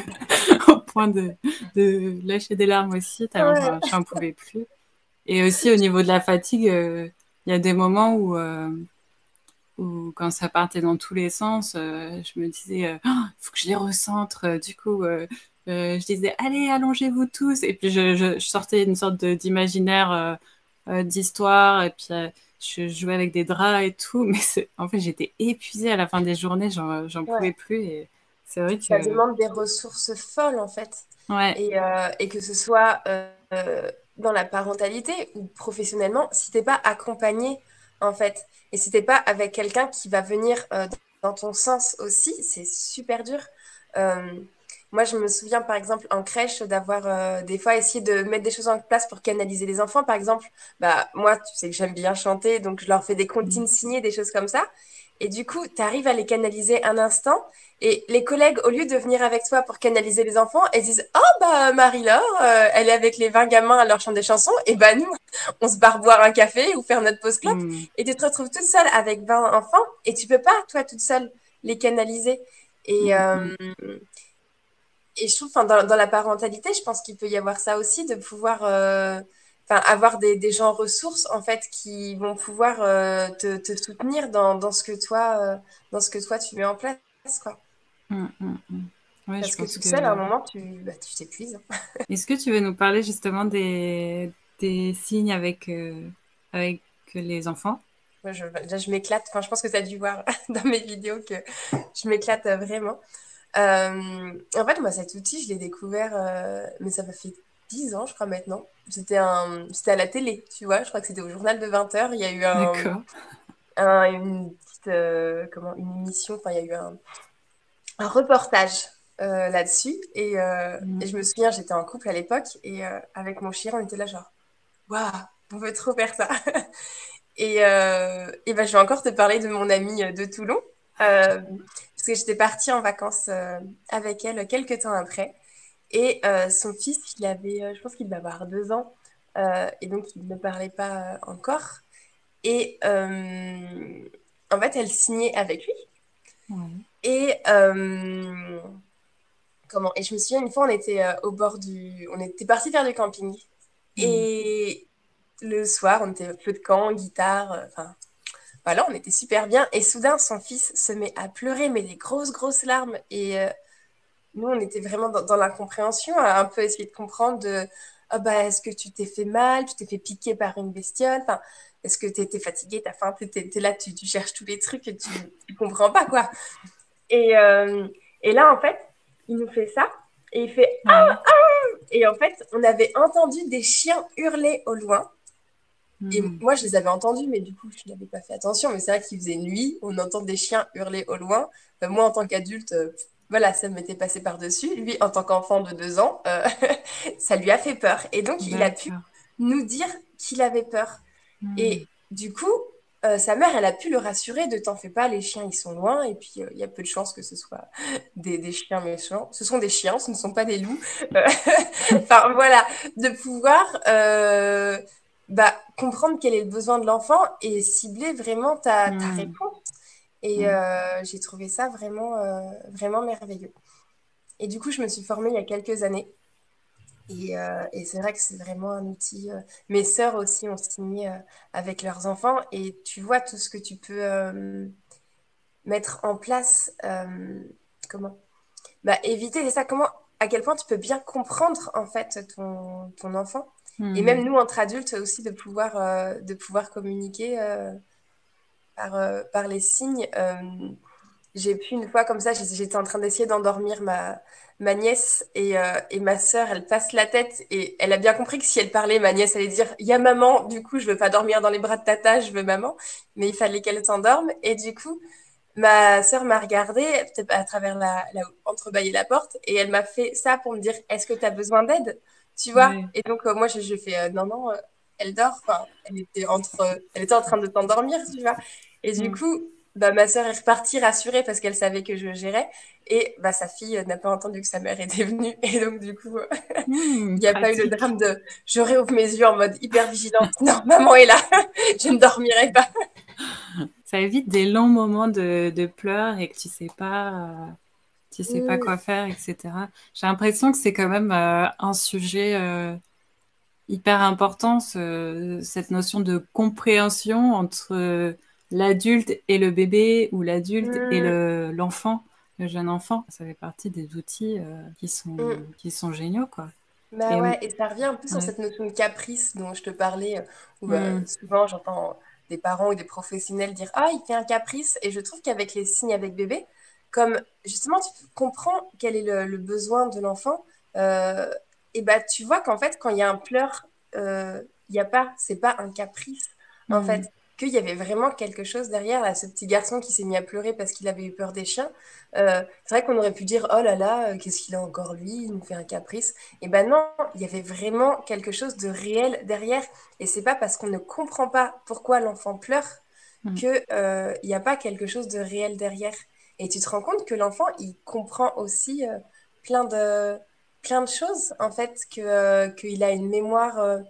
au point de, de lâcher des larmes aussi. Tellement j'en pouvais plus. Et aussi au niveau de la fatigue il y a des moments où où quand ça partait dans tous les sens je me disais il oh, faut que je les recentre. Du coup je disais allez allongez-vous tous et puis je, je, je sortais une sorte d'imaginaire d'histoire et puis je jouais avec des draps et tout, mais en fait, j'étais épuisée à la fin des journées, j'en pouvais plus. Et c'est vrai que. Ça demande des ressources folles, en fait. Ouais. Et, euh, et que ce soit euh, dans la parentalité ou professionnellement, si t'es pas accompagné, en fait, et si t'es pas avec quelqu'un qui va venir euh, dans ton sens aussi, c'est super dur. Moi, je me souviens, par exemple, en crèche, d'avoir euh, des fois essayé de mettre des choses en place pour canaliser les enfants. Par exemple, bah, moi, tu sais que j'aime bien chanter, donc je leur fais des comptines mm. signées, des choses comme ça. Et du coup, tu arrives à les canaliser un instant. Et les collègues, au lieu de venir avec toi pour canaliser les enfants, elles disent Oh, bah, Marie-Laure, euh, elle est avec les 20 gamins à leur chanter des chansons. Et bah, nous, on se barre boire un café ou faire notre pause club. Mm. Et tu te retrouves toute seule avec 20 enfants et tu peux pas, toi, toute seule, les canaliser. Et, mm, euh, et je trouve, dans, dans la parentalité, je pense qu'il peut y avoir ça aussi, de pouvoir euh, avoir des, des, gens ressources en fait qui vont pouvoir euh, te, te, soutenir dans, dans, ce que toi, euh, dans ce que toi tu mets en place. Quoi. Hum, hum, hum. Parce que tout seul, à un moment, tu bah, t'épuises. Est-ce que tu veux nous parler justement des, des signes avec, avec les enfants? Moi, je, je m'éclate. Enfin, je pense que tu as dû voir dans mes vidéos que je m'éclate vraiment. Euh, en fait, moi, cet outil, je l'ai découvert, euh, mais ça m'a fait 10 ans, je crois, maintenant. C'était un... à la télé, tu vois. Je crois que c'était au journal de 20h. Il y a eu un, un une petite, euh, comment, une émission, enfin, il y a eu un, un reportage là-dessus. Et, mm. et, je me souviens, j'étais en couple à l'époque, et avec mon chien, on était là genre, waouh, on veut trop faire ça. et, et ben, je vais encore te parler de mon ami de Toulon. Euh, parce que j'étais partie en vacances euh, avec elle quelques temps après. Et euh, son fils, il avait, je pense qu'il devait avoir deux ans, et donc il ne parlait pas encore. Et en fait, elle signait avec lui. Et comment Et je me souviens une fois, on était au bord du, on était parti faire du camping. Mmh. Et le soir, on était feu de camp, guitare, enfin voilà, on était super bien. Et soudain, son fils se met à pleurer, mais des grosses, grosses larmes. Et euh, nous, on était vraiment dans, l'incompréhension, à un peu essayer de comprendre de oh bah, est-ce que tu t'es fait mal, tu t'es fait piquer par une bestiole? Enfin, Est-ce que tu étais fatigué, t'as faim, tu es, là, tu, cherches tous les trucs et tu ne comprends pas, quoi. Et, euh, et là, en fait, il nous fait ça. Et il fait ah, ah Et en fait, on avait entendu des chiens hurler au loin. Et hmm. moi, je les avais entendus, mais du coup, je n'avais pas fait attention. Mais c'est vrai qu'il faisait nuit, on entend des chiens hurler au loin. Euh, moi, en tant qu'adulte, euh, voilà, ça m'était passé par-dessus. Lui, en tant qu'enfant de deux ans, euh, ça lui a fait peur. Et donc, il a pu nous dire qu'il avait peur. Hmm. Et du coup, sa mère, elle a pu le rassurer de t'en fais pas, les chiens, ils sont loin. Et puis, il y a peu de chances que ce soit des, des, chiens méchants. Ce sont des chiens, ce ne sont pas des loups. enfin, voilà, de pouvoir bah, comprendre quel est le besoin de l'enfant et cibler vraiment ta, ta hmm. réponse. Et hmm. euh, j'ai trouvé ça vraiment, euh, vraiment merveilleux. Et du coup, je me suis formée il y a quelques années. Et, euh, et c'est vrai que c'est vraiment un outil. Mes sœurs aussi ont signé avec leurs enfants. Et tu vois tout ce que tu peux mettre en place. comment? Bah, Éviter, c'est ça. Comment, à quel point tu peux bien comprendre en fait ton, ton enfant et hmm. même nous, entre adultes, aussi de pouvoir, euh, de pouvoir communiquer euh, par, euh, par les signes. j'ai pu une fois comme ça, j'étais en train d'essayer d'endormir ma, ma nièce et, et, ma sœur, elle passe la tête et elle a bien compris que si elle parlait, ma nièce allait dire il y a maman, du coup je veux pas dormir dans les bras de tata, je veux maman, mais il fallait qu'elle s'endorme et du coup ma sœur m'a regardée à travers la, la entrebâillé la porte et elle m'a fait ça pour me dire est-ce que tu as besoin d'aide? Tu vois. Et donc, euh, moi, je, je fais euh, non, non, euh, elle dort. Enfin, elle était, entre, elle était en train de t'endormir, tu vois. Et du mm. coup, bah, ma sœur est repartie rassurée parce qu'elle savait que je gérais. Et bah, sa fille n'a pas entendu que sa mère était venue. Et donc, du coup, mm, il n'y a pas eu le drame de je réouvre mes yeux en mode hyper vigilante. non, maman est là, je ne dormirai pas. ça évite des longs moments de, de pleurs et que tu sais pas, euh, tu sais pas quoi faire, etc. J'ai l'impression que c'est quand même euh, un sujet euh, hyper important, ce, cette notion de compréhension entre l'adulte et le bébé ou l'adulte et le, l'enfant, le jeune enfant. Ça fait partie des outils qui sont mm. qui sont géniaux, quoi. Bah ouais, et ça revient un peu sur cette notion de caprice dont je te parlais, où mm. souvent j'entends des parents ou des professionnels dire Ah, il fait un caprice. Et je trouve qu'avec les signes avec bébé, comme justement tu comprends quel est le, besoin de l'enfant, euh, et bah tu vois qu'en fait, quand il y a un pleur, euh, il n'y a pas, c'est pas un caprice. En mmh. fait, qu'il y avait vraiment quelque chose derrière, là, ce petit garçon qui s'est mis à pleurer parce qu'il avait eu peur des chiens. Euh, c'est vrai qu'on aurait pu dire, oh là là, euh, qu'est-ce qu'il a encore lui, il nous fait un caprice. Et ben non, il y avait vraiment quelque chose de réel derrière. Et c'est pas parce qu'on ne comprend pas pourquoi l'enfant pleure mm. qu'il euh, n'y a pas quelque chose de réel derrière. Et tu te rends compte que l'enfant, il comprend aussi plein, de, plein de choses, en fait, qu'il a une mémoire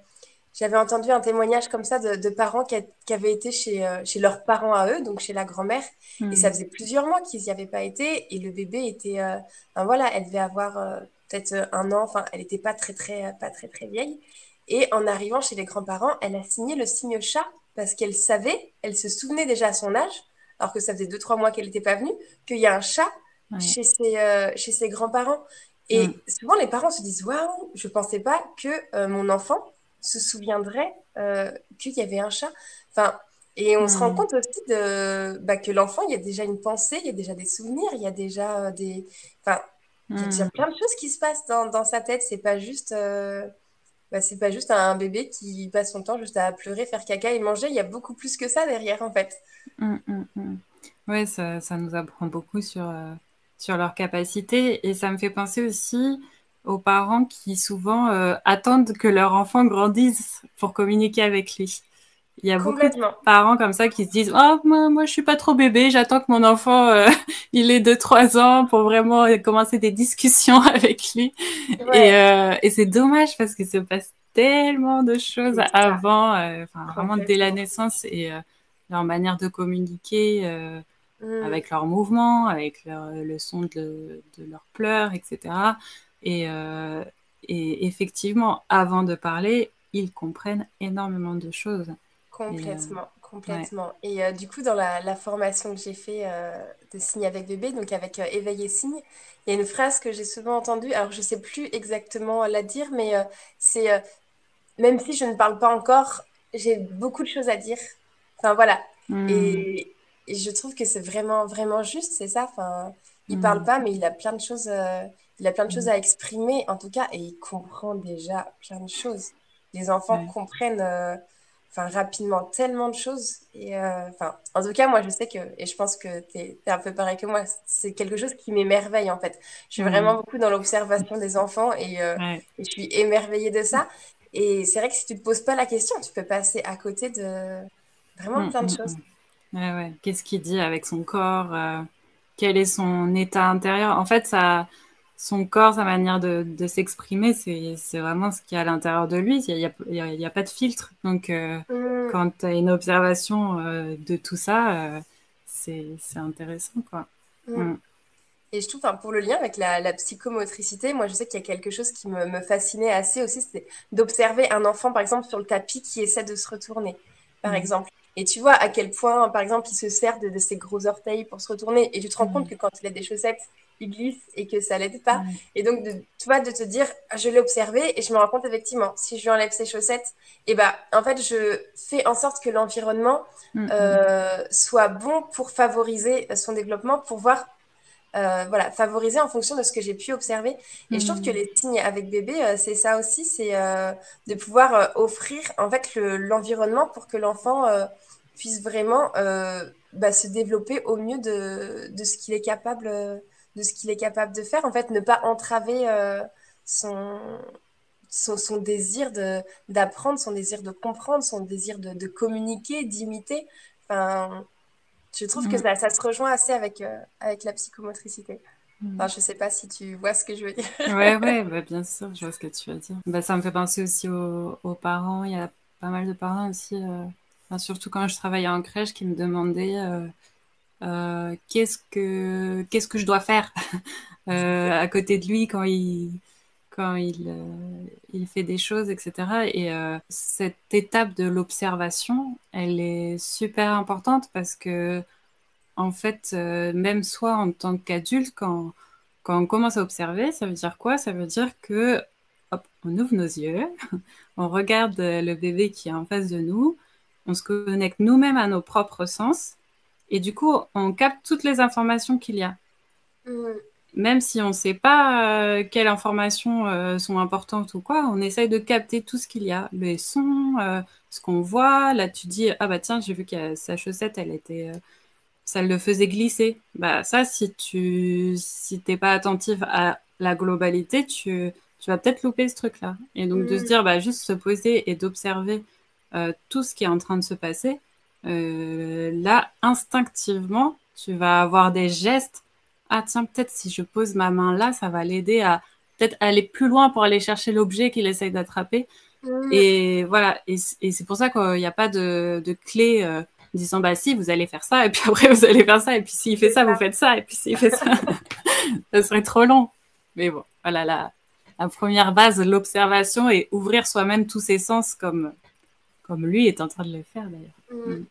j'avais entendu un témoignage comme ça de, parents qui, avaient été chez, euh, chez leurs parents à eux, donc chez la grand-mère, et ça hmm. faisait plusieurs mois qu'ils n'y avaient pas été, et le bébé était, euh, voilà, elle devait avoir euh, peut-être un an, enfin, elle n'était pas très très pas très très vieille, et en arrivant chez les grands-parents, elle a signé le signe chat parce qu'elle savait, elle se souvenait déjà à son âge, alors que ça faisait deux trois mois qu'elle n'était pas venue, qu'il y a un chat chez ses chez ses grands-parents. Et souvent les parents se disent waouh, je pensais pas que mon enfant se souviendrait euh, qu'il y avait un chat. Enfin, et on se rend compte aussi de, bah, que l'enfant, il y a déjà une pensée, il y a déjà des souvenirs, il y a déjà euh, des. Enfin, il y a déjà plein de choses qui se passent dans, dans sa tête. C'est pas juste. Euh, bah, c'est pas juste un bébé qui passe son temps juste à pleurer, faire caca et manger. Il y a beaucoup plus que ça derrière, en fait. Hmm, oui, ça, nous apprend beaucoup sur, sur leur capacité. Et ça me fait penser aussi aux parents qui souvent euh, attendent que leur enfant grandisse pour communiquer avec lui. Il y a beaucoup de parents comme ça qui se disent oh moi, moi je suis pas trop bébé j'attends que mon enfant euh, il ait 2-3 ans pour vraiment commencer des discussions avec lui. Et, euh, et c'est dommage parce qu'il se passe tellement de choses avant enfin vraiment dès la naissance et leur manière de communiquer mm. avec leurs mouvements avec le son de, de leurs pleurs etc et, euh, et effectivement, avant de parler, ils comprennent énormément de choses. Complètement, euh, complètement. Et euh, du coup, dans la, formation que j'ai fait de signe avec bébé, donc avec éveil et signe, il y a une phrase que j'ai souvent entendue. Alors, je ne sais plus exactement la dire, mais c'est même si je ne parle pas encore, j'ai beaucoup de choses à dire. Enfin, voilà. Hmm. Et, je trouve que c'est vraiment, vraiment juste, c'est ça. Enfin, il ne parle hmm. pas, mais il a plein de choses il a plein de choses à exprimer, en tout cas, et il comprend déjà plein de choses. Les enfants comprennent euh, enfin, rapidement tellement de choses. Et, euh, enfin, en tout cas, moi, je sais que, et je pense que tu es, un peu pareil que moi, c'est quelque chose qui m'émerveille, en fait. Je suis vraiment beaucoup dans l'observation des enfants et, euh, et, je suis émerveillée de ça. Et c'est vrai que si tu te poses pas la question, tu peux passer à côté de vraiment mm, plein de mm, choses. Mm. Ouais, ouais. Qu'est-ce qu'il dit avec son corps Quel est son état intérieur? En fait, ça son corps, sa manière de, s'exprimer, c'est vraiment ce qu'il y a à l'intérieur de lui. Il n'y a, a, pas de filtre. Donc, euh, mm. quand tu as une observation euh, de tout ça, euh, c'est intéressant. Quoi. Mm. Mm. Et je trouve, pour le lien avec la, psychomotricité, moi, je sais qu'il y a quelque chose qui me, fascinait assez aussi, c'est d'observer un enfant, par exemple, sur le tapis qui essaie de se retourner, par exemple. Et tu vois à quel point, par exemple, il se sert de, de, ses gros orteils pour se retourner. Et tu te rends compte que quand il a des chaussettes, il glisse et que ça l'aide pas. Et donc, de, tu vois, de te dire, je l'ai observé et je me rends compte effectivement, si je lui enlève ses chaussettes, et eh ben, en fait, je fais en sorte que l'environnement mm, euh, mm. soit bon pour favoriser son développement, pour voir, euh, voilà, favoriser en fonction de ce que j'ai pu observer. Et je trouve que mm. les signes avec bébé, euh, c'est ça aussi, c'est de pouvoir offrir en fait l'environnement pour que l'enfant puisse vraiment bah, se développer au mieux de, de ce qu'il est capable de ce qu'il est capable de faire. En fait, ne pas entraver euh, son, son, désir d'apprendre, son désir de comprendre, son désir de, communiquer, d'imiter. Enfin, je trouve que mm. ça, se rejoint assez avec, euh, avec la psychomotricité. Mm. Enfin, je sais pas si tu vois ce que je veux dire. ouais, ouais, bah, bien sûr, je vois ce que tu veux dire. Bah, ça me fait penser aussi aux, parents. Il y a pas mal de parents aussi euh, surtout quand je travaillais en crèche, qui me demandaient qu'est-ce que qu'est-ce que je dois faire? À côté de lui quand il quand il, il fait des choses, etc. Et cette étape de l'observation, elle est super importante parce que en fait, euh, même soi en tant qu'adulte, quand, quand on commence à observer, ça veut dire quoi? Ça veut dire que, hop, on ouvre nos yeux, on regarde le bébé qui est en face de nous, on se connecte nous-mêmes à nos propres sens, et du coup, on capte toutes les informations qu'il y a. Même si on ne sait pas euh, quelles informations euh, sont importantes ou quoi, on essaye de capter tout ce qu'il y a, les sons, ce qu'on voit. Là, tu dis, ah bah tiens, j'ai vu que sa chaussette, elle était ça le faisait glisser. Bah ça, si tu si t'es pas attentif à la globalité, tu, tu vas peut-être louper ce truc-là. Et donc de se mm. dire, bah juste se poser et d'observer euh, tout ce qui est en train de se passer, euh, là, instinctivement, tu vas avoir des gestes. Ah tiens, peut-être si je pose ma main là, ça va l'aider à peut-être aller plus loin pour aller chercher l'objet qu'il essaye d'attraper. Mm. Et voilà, et, c'est pour ça qu'il n'y a pas de, de clé. Euh, disant bah si vous allez faire ça et puis après vous allez faire ça et puis s'il fait ça vous faites ça et puis s'il fait ça ça serait trop long mais bon voilà la, la première base l'observation et ouvrir soi-même tous ses sens comme comme lui est en train de le faire d'ailleurs mm. Mm.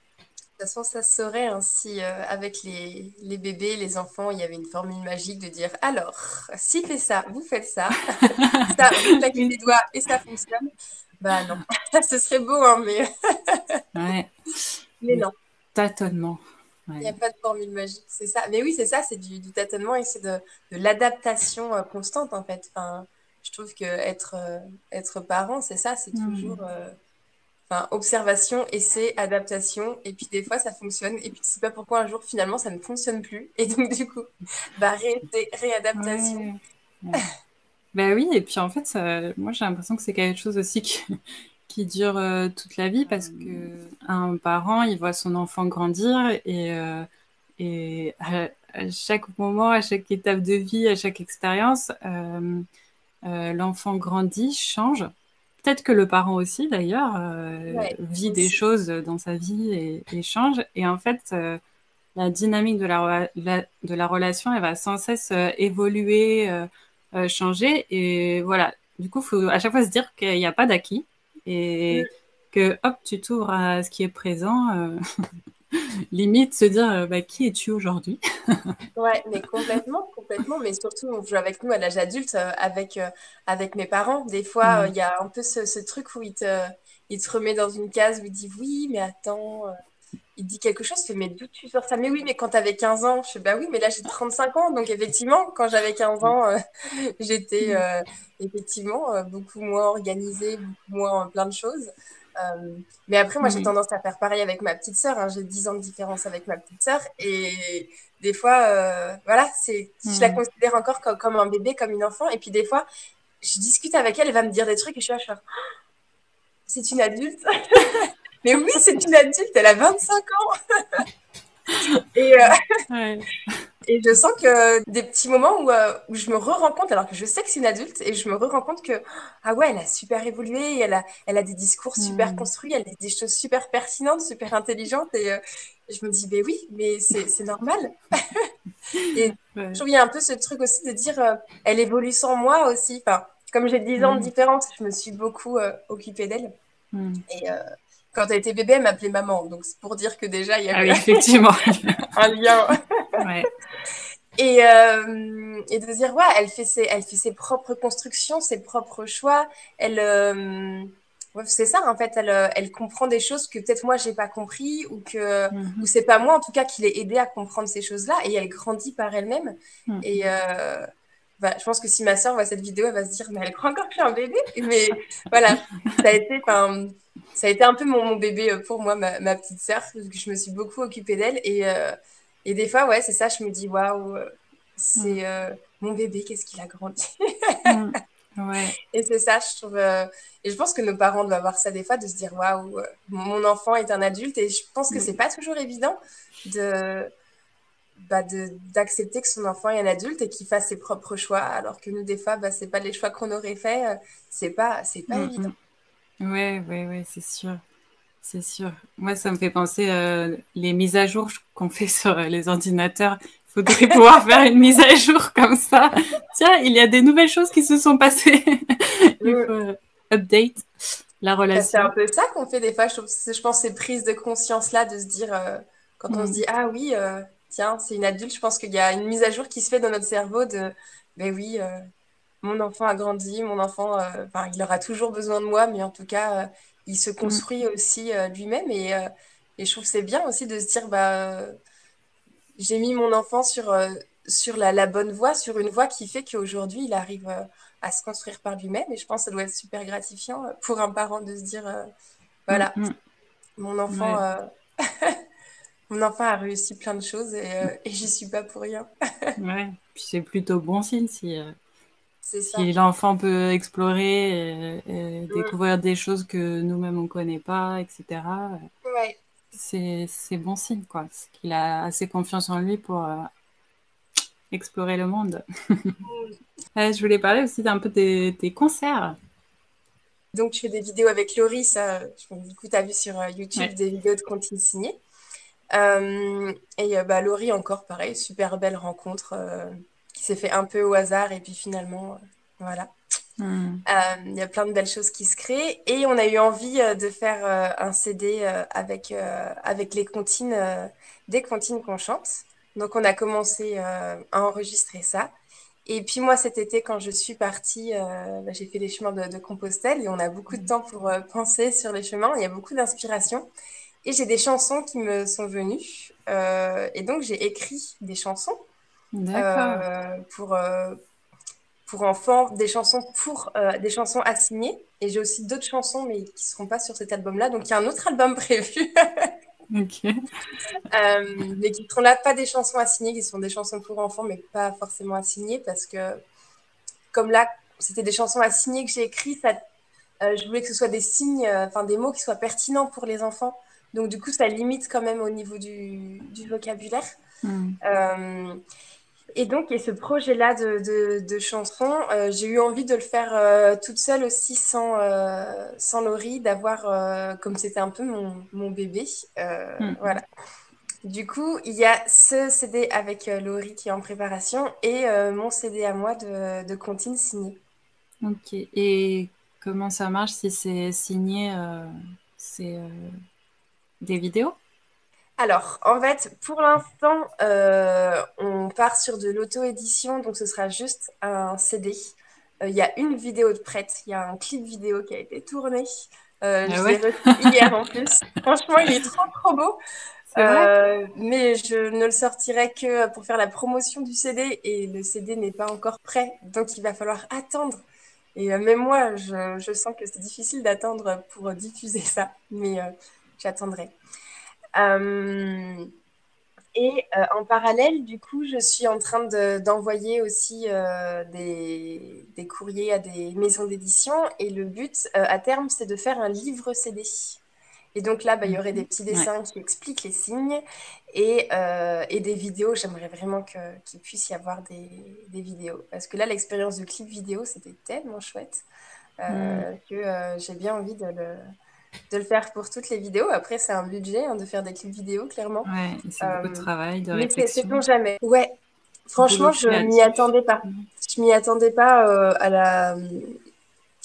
De toute façon, ça serait ainsi euh, avec les, les, bébés, les enfants, il y avait une formule magique de dire alors, s'il fait ça, vous faites ça, ça, vous claquez les doigts et ça fonctionne. Bah non, ce serait beau, hein, mais. ouais. Mais non. Tâtonnement. Il n'y a pas de formule magique, c'est ça. Mais oui, c'est ça, c'est du, tâtonnement et c'est de, l'adaptation euh, constante en fait. Enfin, je trouve que être, euh, être parent, c'est ça, c'est hmm. toujours enfin, observation, essai, adaptation. Et puis des fois, ça fonctionne. Et puis tu sais pas pourquoi un jour, finalement, ça ne fonctionne plus. Et donc, du coup, bah, réadaptation. Ben oui, et puis en fait, moi j'ai l'impression que c'est quelque chose aussi qui, qui dure euh, toute la vie parce que un parent, il voit son enfant grandir et, euh, et à, chaque moment, à chaque étape de vie, à chaque expérience, euh, l'enfant grandit, change. Peut-être que le parent aussi, d'ailleurs, vit des choses dans sa vie et, change. Et en fait, la dynamique de la, de la relation, elle va sans cesse évoluer, changer. Et voilà, du coup, il faut à chaque fois se dire qu'il n'y a pas d'acquis et que hop, tu t'ouvres à ce qui est présent. Euh, limite se dire euh, bah, qui es-tu aujourd'hui? Ouais, mais complètement, complètement. Mais surtout, on joue avec nous à l'âge adulte, euh, avec, avec mes parents. Des fois, mm. il y a un peu ce, truc où il te, il te remet dans une case où il dit oui, mais attends. il dit quelque chose, fais mais d'où tu sors ça? Mais oui, mais quand tu avais 15 ans, je fais bah oui, mais là j'ai 35 ans. Donc effectivement, quand j'avais 15 ans, j'étais mm effectivement, euh, beaucoup moins organisée, beaucoup moins plein de choses. Euh, mais après, moi, j'ai tendance à faire pareil avec ma petite sœur. Hein. J'ai 10 ans de différence avec ma petite sœur. Et des fois, euh, voilà, c'est, je la considère encore comme, un bébé, comme une enfant. Et puis des fois, je discute avec elle, elle va me dire des trucs et je suis là, je c'est une adulte? mais oui, c'est une adulte, elle a 25 ans. et, et je sens que des petits moments où, euh, où je me re-rends compte, alors que je sais que c'est une adulte, et je me re-rends compte que, ah ouais, elle a super évolué, elle a, elle a des discours super hmm. construits, elle a des choses super pertinentes, super intelligentes, et euh, je me dis, ben oui, mais c'est normal. et je trouve qu'il y a un peu ce truc aussi de dire, euh, elle évolue sans moi aussi. Enfin, comme j'ai 10 ans de hmm. différence, je me suis beaucoup occupée d'elle. Hmm. Et quand elle était bébé, elle m'appelait maman. Donc, c'est pour dire que déjà, il y avait ah effectivement. un lien. Et, euh, et, de dire, ouais, elle fait, ses, elle fait ses propres constructions, ses propres choix. Elle, euh, c'est ça, en fait, elle, euh, elle comprend des choses que peut-être moi, j'ai pas compris ou que mm ou c'est pas moi, en tout cas, qui l'ai aidé à comprendre ces choses-là. Et elle grandit par elle-même. Mm. Et bah, je pense que si ma soeur voit cette vidéo, elle va se dire, mais elle croit encore que je suis un bébé. Mais voilà, ça a été, ça a été un peu mon, mon bébé pour moi, ma, ma petite sœur, parce que je me suis beaucoup occupée d'elle. Et et des fois, ouais, c'est ça, je me dis, waouh, c'est mm. euh, mon bébé, qu'est-ce qu'il a grandi? Mm. ouais. Et c'est ça, je trouve. Euh, et je pense que nos parents doivent avoir ça des fois, de se dire, waouh, euh, mon enfant est un adulte. Et je pense que mm. c'est pas toujours évident de. Bah d'accepter que son enfant est un adulte et qu'il fasse ses propres choix, alors que nous, des fois, bah, c'est pas les choix qu'on aurait fait. C'est pas, c'est pas évident. Ouais, ouais, ouais, c'est sûr. C'est sûr. Moi, ça me fait penser euh, les mises à jour qu'on fait sur les ordinateurs. Il faudrait pouvoir faire une mise à jour comme ça. Tiens, il y a des nouvelles choses qui se sont passées. il faut update la relation. C'est un peu ça qu'on fait des fois. Je, je pense ces prises de conscience là, de se dire quand on se dit ah oui, tiens, c'est une adulte. Je pense qu'il y a une mise à jour qui se fait dans notre cerveau de ben oui mon enfant a grandi, mon enfant, euh, il aura toujours besoin de moi, mais en tout cas, euh, il se construit mm. aussi euh, lui-même. Et, et, je trouve que c'est bien aussi de se dire, bah, j'ai mis mon enfant sur, sur la, bonne voie, sur une voie qui fait qu'aujourd'hui, il arrive à se construire par lui-même. Et je pense que ça doit être super gratifiant pour un parent de se dire, voilà, mm, mm. mon enfant... mon enfant a réussi plein de choses et, et j'y suis pas pour rien. ouais, puis c'est plutôt bon signe si, si l'enfant peut explorer et, découvrir des choses que nous-mêmes on ne connaît pas, etc. Ouais. C'est bon signe, quoi. Qu'il a assez confiance en lui pour euh, explorer le monde. je voulais parler aussi d'un peu des, tes concerts. Donc, je fais des vidéos avec Laurie, ça, du coup, tu as vu sur euh, YouTube des vidéos de comptines signées. Euh, et bah, Laurie, encore pareil, super belle rencontre s'est fait un peu au hasard et puis finalement, euh, voilà. Hmm. Euh, il y a plein de belles choses qui se créent et on a eu envie euh, de faire un CD avec, avec les comptines, des comptines qu'on chante. Donc on a commencé à enregistrer ça. Et puis moi cet été quand je suis partie, bah, j'ai fait les chemins de, de, Compostelle et on a beaucoup de temps pour penser sur les chemins. Il y a beaucoup d'inspiration. Et j'ai des chansons qui me sont venues. et donc j'ai écrit des chansons pour, euh, pour enfants, des chansons pour euh, des chansons assignées. Et j'ai aussi d'autres chansons, mais qui ne seront pas sur cet album-là. Donc il y a un autre album prévu. mais qui ne seront là pas des chansons assignées, qui sont des chansons pour enfants, mais pas forcément assignées, parce que comme là, c'était des chansons assignées que j'ai écrites, ça, je voulais que ce soit des signes, enfin des mots qui soient pertinents pour les enfants. Donc du coup, ça limite quand même au niveau du, du vocabulaire. Hmm. Et donc, et ce projet-là de, de, de chanson, euh, j'ai eu envie de le faire euh, toute seule aussi, sans, euh, sans Laurie, d'avoir, comme c'était un peu mon, mon bébé. Hmm. Voilà. Du coup, il y a ce CD avec Laurie qui est en préparation et mon CD à moi de, de Contine signé. Ok. Et comment ça marche si c'est signé C'est des vidéos? Alors, en fait, pour l'instant, euh, on part sur de l'auto-édition, donc ce sera juste un CD. Euh, il y a une vidéo de prête, il y a un clip vidéo qui a été tourné. Euh, ah je l'ai reçu hier en plus. Franchement, il est trop, trop beau. mais je ne le sortirai que pour faire la promotion du CD et le CD n'est pas encore prêt, donc il va falloir attendre. Et même moi, je, je sens que c'est difficile d'attendre pour diffuser ça, mais j'attendrai. Euh, et euh, en parallèle, du coup, je suis en train d'envoyer aussi euh, des, des, courriers à des maisons d'édition. Et le but, à terme, c'est de faire un livre CD. Et donc là, bah, il y aurait des petits dessins qui expliquent les signes et, et des vidéos. J'aimerais vraiment qu'il puisse y avoir des, des, vidéos. Parce que là, l'expérience du clip vidéo, c'était tellement chouette mm. que j'ai bien envie de le, de le faire pour toutes les vidéos. Après, c'est un budget hein, de faire des clips vidéo, clairement. Ouais, c'est beaucoup de euh, travail, de réflexion. Mais c'est jamais. Ouais, franchement, je m'y attendais pas. Je m'y attendais pas euh, à la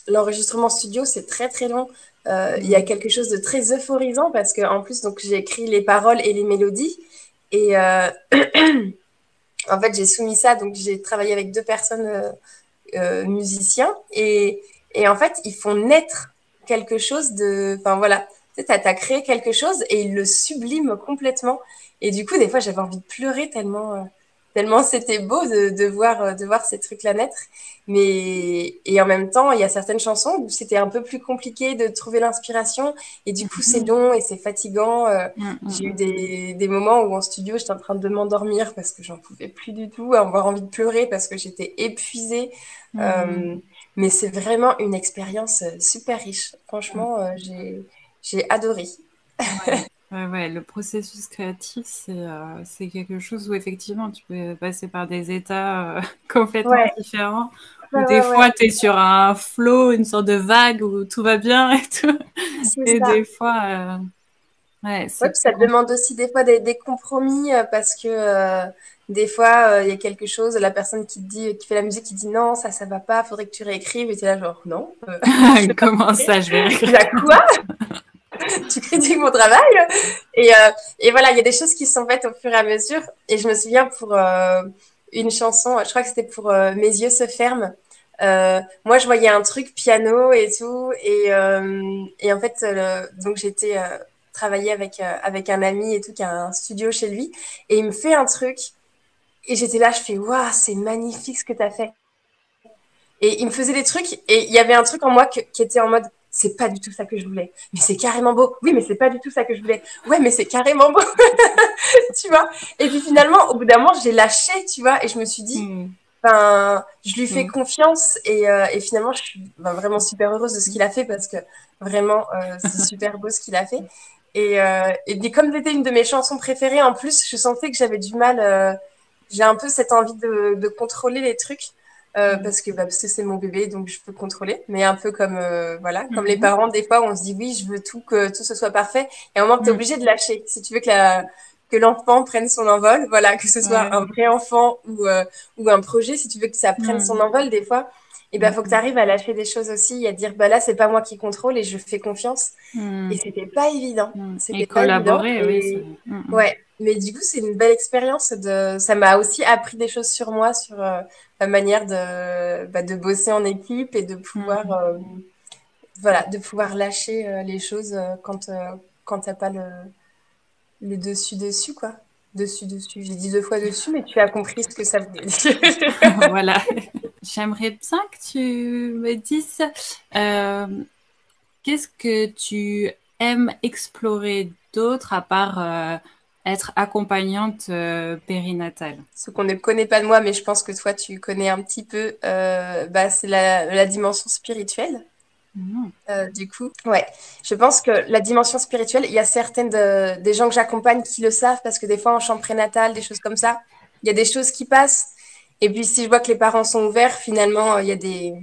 l'enregistrement studio, c'est très très long. Euh, il y a quelque chose de très euphorisant parce que en plus, donc j'ai écrit les paroles et les mélodies et en fait j'ai soumis ça. Donc j'ai travaillé avec deux personnes musiciens et, et en fait ils font naître quelque chose de. Enfin voilà, tu sais, as, créé quelque chose et il le sublime complètement. Et du coup, des fois, j'avais envie de pleurer tellement. Euh, tellement c'était beau de, de, voir, euh, de voir ces trucs-là naître. Mais, et en même temps, il y a certaines chansons où c'était un peu plus compliqué de trouver l'inspiration. Et du coup, c'est mm-hmm. long et c'est fatigant. Euh, mm-hmm. J'ai eu des, des, moments où en studio, j'étais en train de m'endormir parce que j'en pouvais plus du tout, avoir envie de pleurer parce que j'étais épuisée. Mm-hmm. Mais c'est vraiment une expérience euh, super riche. Franchement, euh, j'ai adoré. Ouais, ouais, le processus créatif, c'est euh, c'est quelque chose où effectivement tu peux passer par des états euh, complètement différents. des fois, tu es sur un flot, une sorte de vague où tout va bien et tout. Et des fois, euh, ouais, ça demande aussi des fois des, des compromis parce que des fois, il y a quelque chose, la personne qui dit, qui fait la musique, qui dit non, ça, ça va pas, faudrait que tu réécrives. Et tu es là, genre, non. Comment ça, je vais réécrire quoi tu critiques mon travail? Et, euh, et voilà, il y a des choses qui sont faites au fur et à mesure. Et je me souviens pour euh, une chanson, je crois que c'était pour euh, Mes yeux se ferment. moi, je voyais un truc piano et tout. Et, et en fait, donc j'étais travailler avec, avec un ami et tout qui a un studio chez lui. Et il me fait un truc. Et j'étais là, je fais, waouh, c'est magnifique ce que tu as fait. Et il me faisait des trucs. Et il y avait un truc en moi qui était en mode, c'est pas du tout ça que je voulais. Mais c'est carrément beau. Oui, mais c'est pas du tout ça que je voulais. Ouais, mais c'est carrément beau. tu vois Et puis finalement, au bout d'un moment, j'ai lâché, tu vois, et je me suis dit, hmm. ben, je lui fais hmm. confiance et, euh, et, finalement, je suis ben, vraiment super heureuse de ce qu'il a fait parce que vraiment, euh, c'est super beau ce qu'il a fait. Et, euh, et comme c'était une de mes chansons préférées, en plus, je sentais que j'avais du mal. Euh, j'ai un peu cette envie de, de contrôler les trucs. Euh, parce que bah, parce que c'est mon bébé donc je peux contrôler mais un peu comme euh, voilà comme les mhm. parents des fois on se dit oui je veux tout que tout ce soit parfait et à un moment tu es mhm. obligé de lâcher si tu veux que la que l'enfant prenne son envol voilà que ce soit un vrai enfant ou euh, ou un projet si tu veux que ça prenne son mhm. envol des fois et ben faut que tu arrives à lâcher des choses aussi à dire bah là c'est pas moi qui contrôle et je fais confiance et c'était pas évident c'était collaborer oui ouais mais du coup, c'est une belle expérience. De... Ça m'a aussi appris des choses sur moi, sur euh, la manière de, bah, de bosser en équipe et de pouvoir, mm. euh, voilà, de pouvoir lâcher euh, les choses quand, quand tu n'as pas le, le dessus-dessus, quoi. Dessus-dessus. J'ai dit deux fois dessus, mais tu as compris ce que ça veut dire. voilà. J'aimerais bien que tu me dises qu'est-ce que tu aimes explorer d'autre à part être accompagnante euh, périnatale? Ce qu'on ne connaît pas de moi, mais je pense que toi, tu connais un petit peu, euh, bah, c'est la, dimension spirituelle. Mmh. Euh, du coup, ouais, je pense que la dimension spirituelle, il y a certaines des gens que j'accompagne qui le savent parce que des fois en chambre prénatale, des choses comme ça, il y a des choses qui passent. Et puis si je vois que les parents sont ouverts, finalement, il y a des,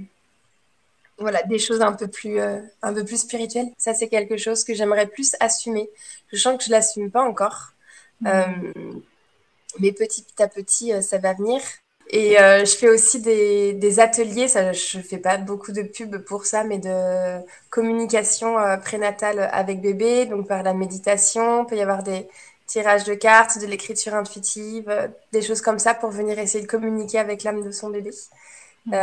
voilà, des choses un peu plus, un peu plus spirituelles. Ça, c'est quelque chose que j'aimerais plus assumer. Je sens que je l'assume pas encore. Euh, mais petit à petit, euh, ça va venir. Et euh, je fais aussi des, des, ateliers, ça, je fais pas beaucoup de pub pour ça, mais de communication prénatale avec bébé, donc par la méditation, il peut y avoir des tirages de cartes, de l'écriture intuitive, des choses comme ça pour venir essayer de communiquer avec l'âme de son bébé. Mmh.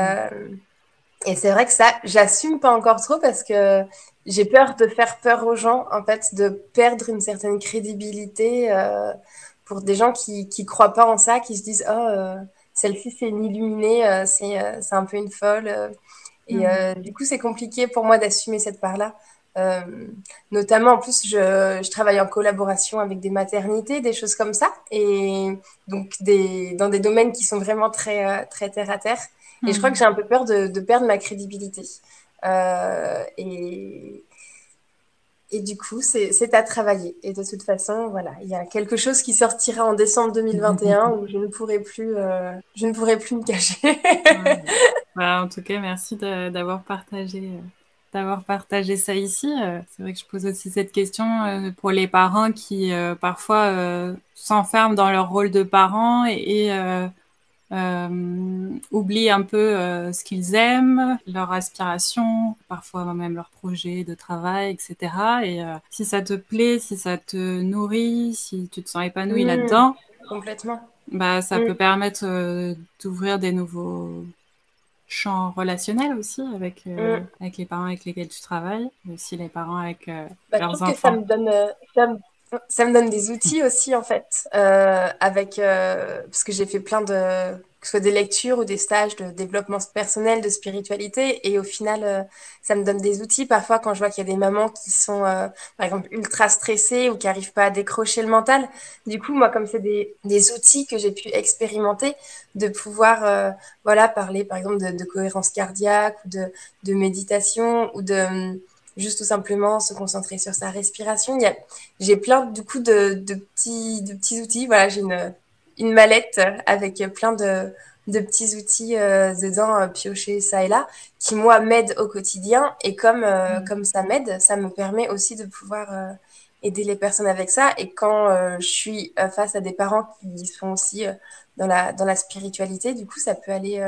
et c'est vrai que ça, j'assume pas encore trop parce que j'ai peur de faire peur aux gens, en fait, de perdre une certaine crédibilité euh, pour des gens qui qui croient pas en ça, qui se disent oh euh, celle-ci c'est une illuminée, euh, c'est euh, c'est un peu une folle. Et mm. du coup c'est compliqué pour moi d'assumer cette part-là. Notamment en plus je, je travaille en collaboration avec des maternités, des choses comme ça, et donc des dans des domaines qui sont vraiment très très terre à terre. Et je crois que j'ai un peu peur de, de perdre ma crédibilité. Euh, et, et du coup, c'est à travailler. Et de toute façon, voilà, il y a quelque chose qui sortira en décembre 2021 où je ne pourrai plus, euh, je ne pourrai plus me cacher. Bah, en tout cas, merci d'avoir partagé, euh, d'avoir partagé ça ici. C'est vrai que je pose aussi cette question pour les parents qui parfois s'enferment dans leur rôle de parents et, et euh, oublient un peu euh, ce qu'ils aiment, leurs aspirations, parfois même leurs projets de travail, etc. Et euh, si ça te plaît, si ça te nourrit, si tu te sens épanoui mmh. là-dedans, complètement. Bah, ça mmh. peut permettre euh, d'ouvrir des nouveaux champs relationnels aussi avec mmh. avec les parents avec lesquels tu travailles, aussi les parents avec bah, leurs enfants. Que ça me donne ça me ça me donne des outils aussi, en fait, euh, avec, euh, parce que j'ai fait plein de, ce soit des lectures ou des stages de développement personnel, de spiritualité, et au final, euh, ça me donne des outils. Parfois, quand je vois qu'il y a des mamans qui sont, euh, par exemple, ultra stressées ou qui n'arrivent pas à décrocher le mental, du coup, moi, comme c'est des, outils que j'ai pu expérimenter, de pouvoir, euh, voilà, parler, par exemple, de, cohérence cardiaque ou de, méditation ou de juste tout simplement se concentrer sur sa respiration. J'ai plein du coup de, de, petits, de petits outils. Voilà, j'ai une, une mallette avec plein de, de petits outils euh, dedans euh, piochés ça et là qui moi m'aident au quotidien et comme euh, mm. comme ça m'aide ça me permet aussi de pouvoir aider les personnes avec ça et quand je suis face à des parents qui sont aussi dans la dans la spiritualité du coup ça peut aller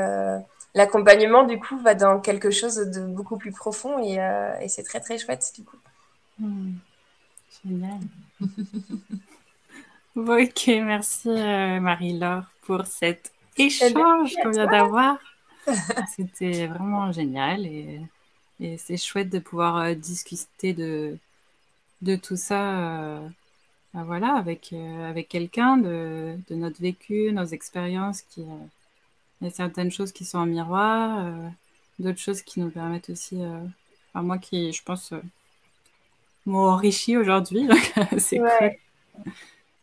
l'accompagnement du coup va dans quelque chose de beaucoup plus profond et, et c'est très très chouette du coup mm. génial ok merci Marie-Laure pour cette échange qu'on vient d'avoir. C'était vraiment génial et, et c'est chouette de pouvoir euh, discuter de, de tout ça euh, ben voilà, avec, euh, avec quelqu'un, de, de, notre vécu, nos expériences. Qui, il y a certaines choses qui sont en miroir, d'autres choses qui nous permettent aussi, enfin, moi qui, je pense, m'ont enrichi aujourd'hui. c'est cool.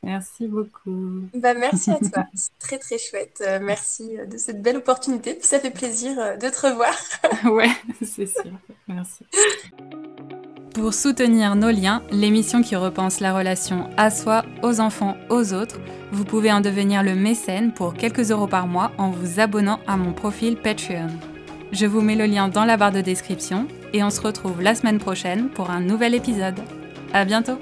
Merci beaucoup. Bah, merci à toi. C'est très très chouette. Euh, merci de cette belle opportunité. Puis ça fait plaisir euh, de te revoir. ouais, c'est sûr. Merci. Pour soutenir nos liens, l'émission qui repense la relation à soi, aux enfants, aux autres, vous pouvez en devenir le mécène pour quelques euros par mois en vous abonnant à mon profil Patreon. Je vous mets le lien dans la barre de description et on se retrouve la semaine prochaine pour un nouvel épisode. À bientôt!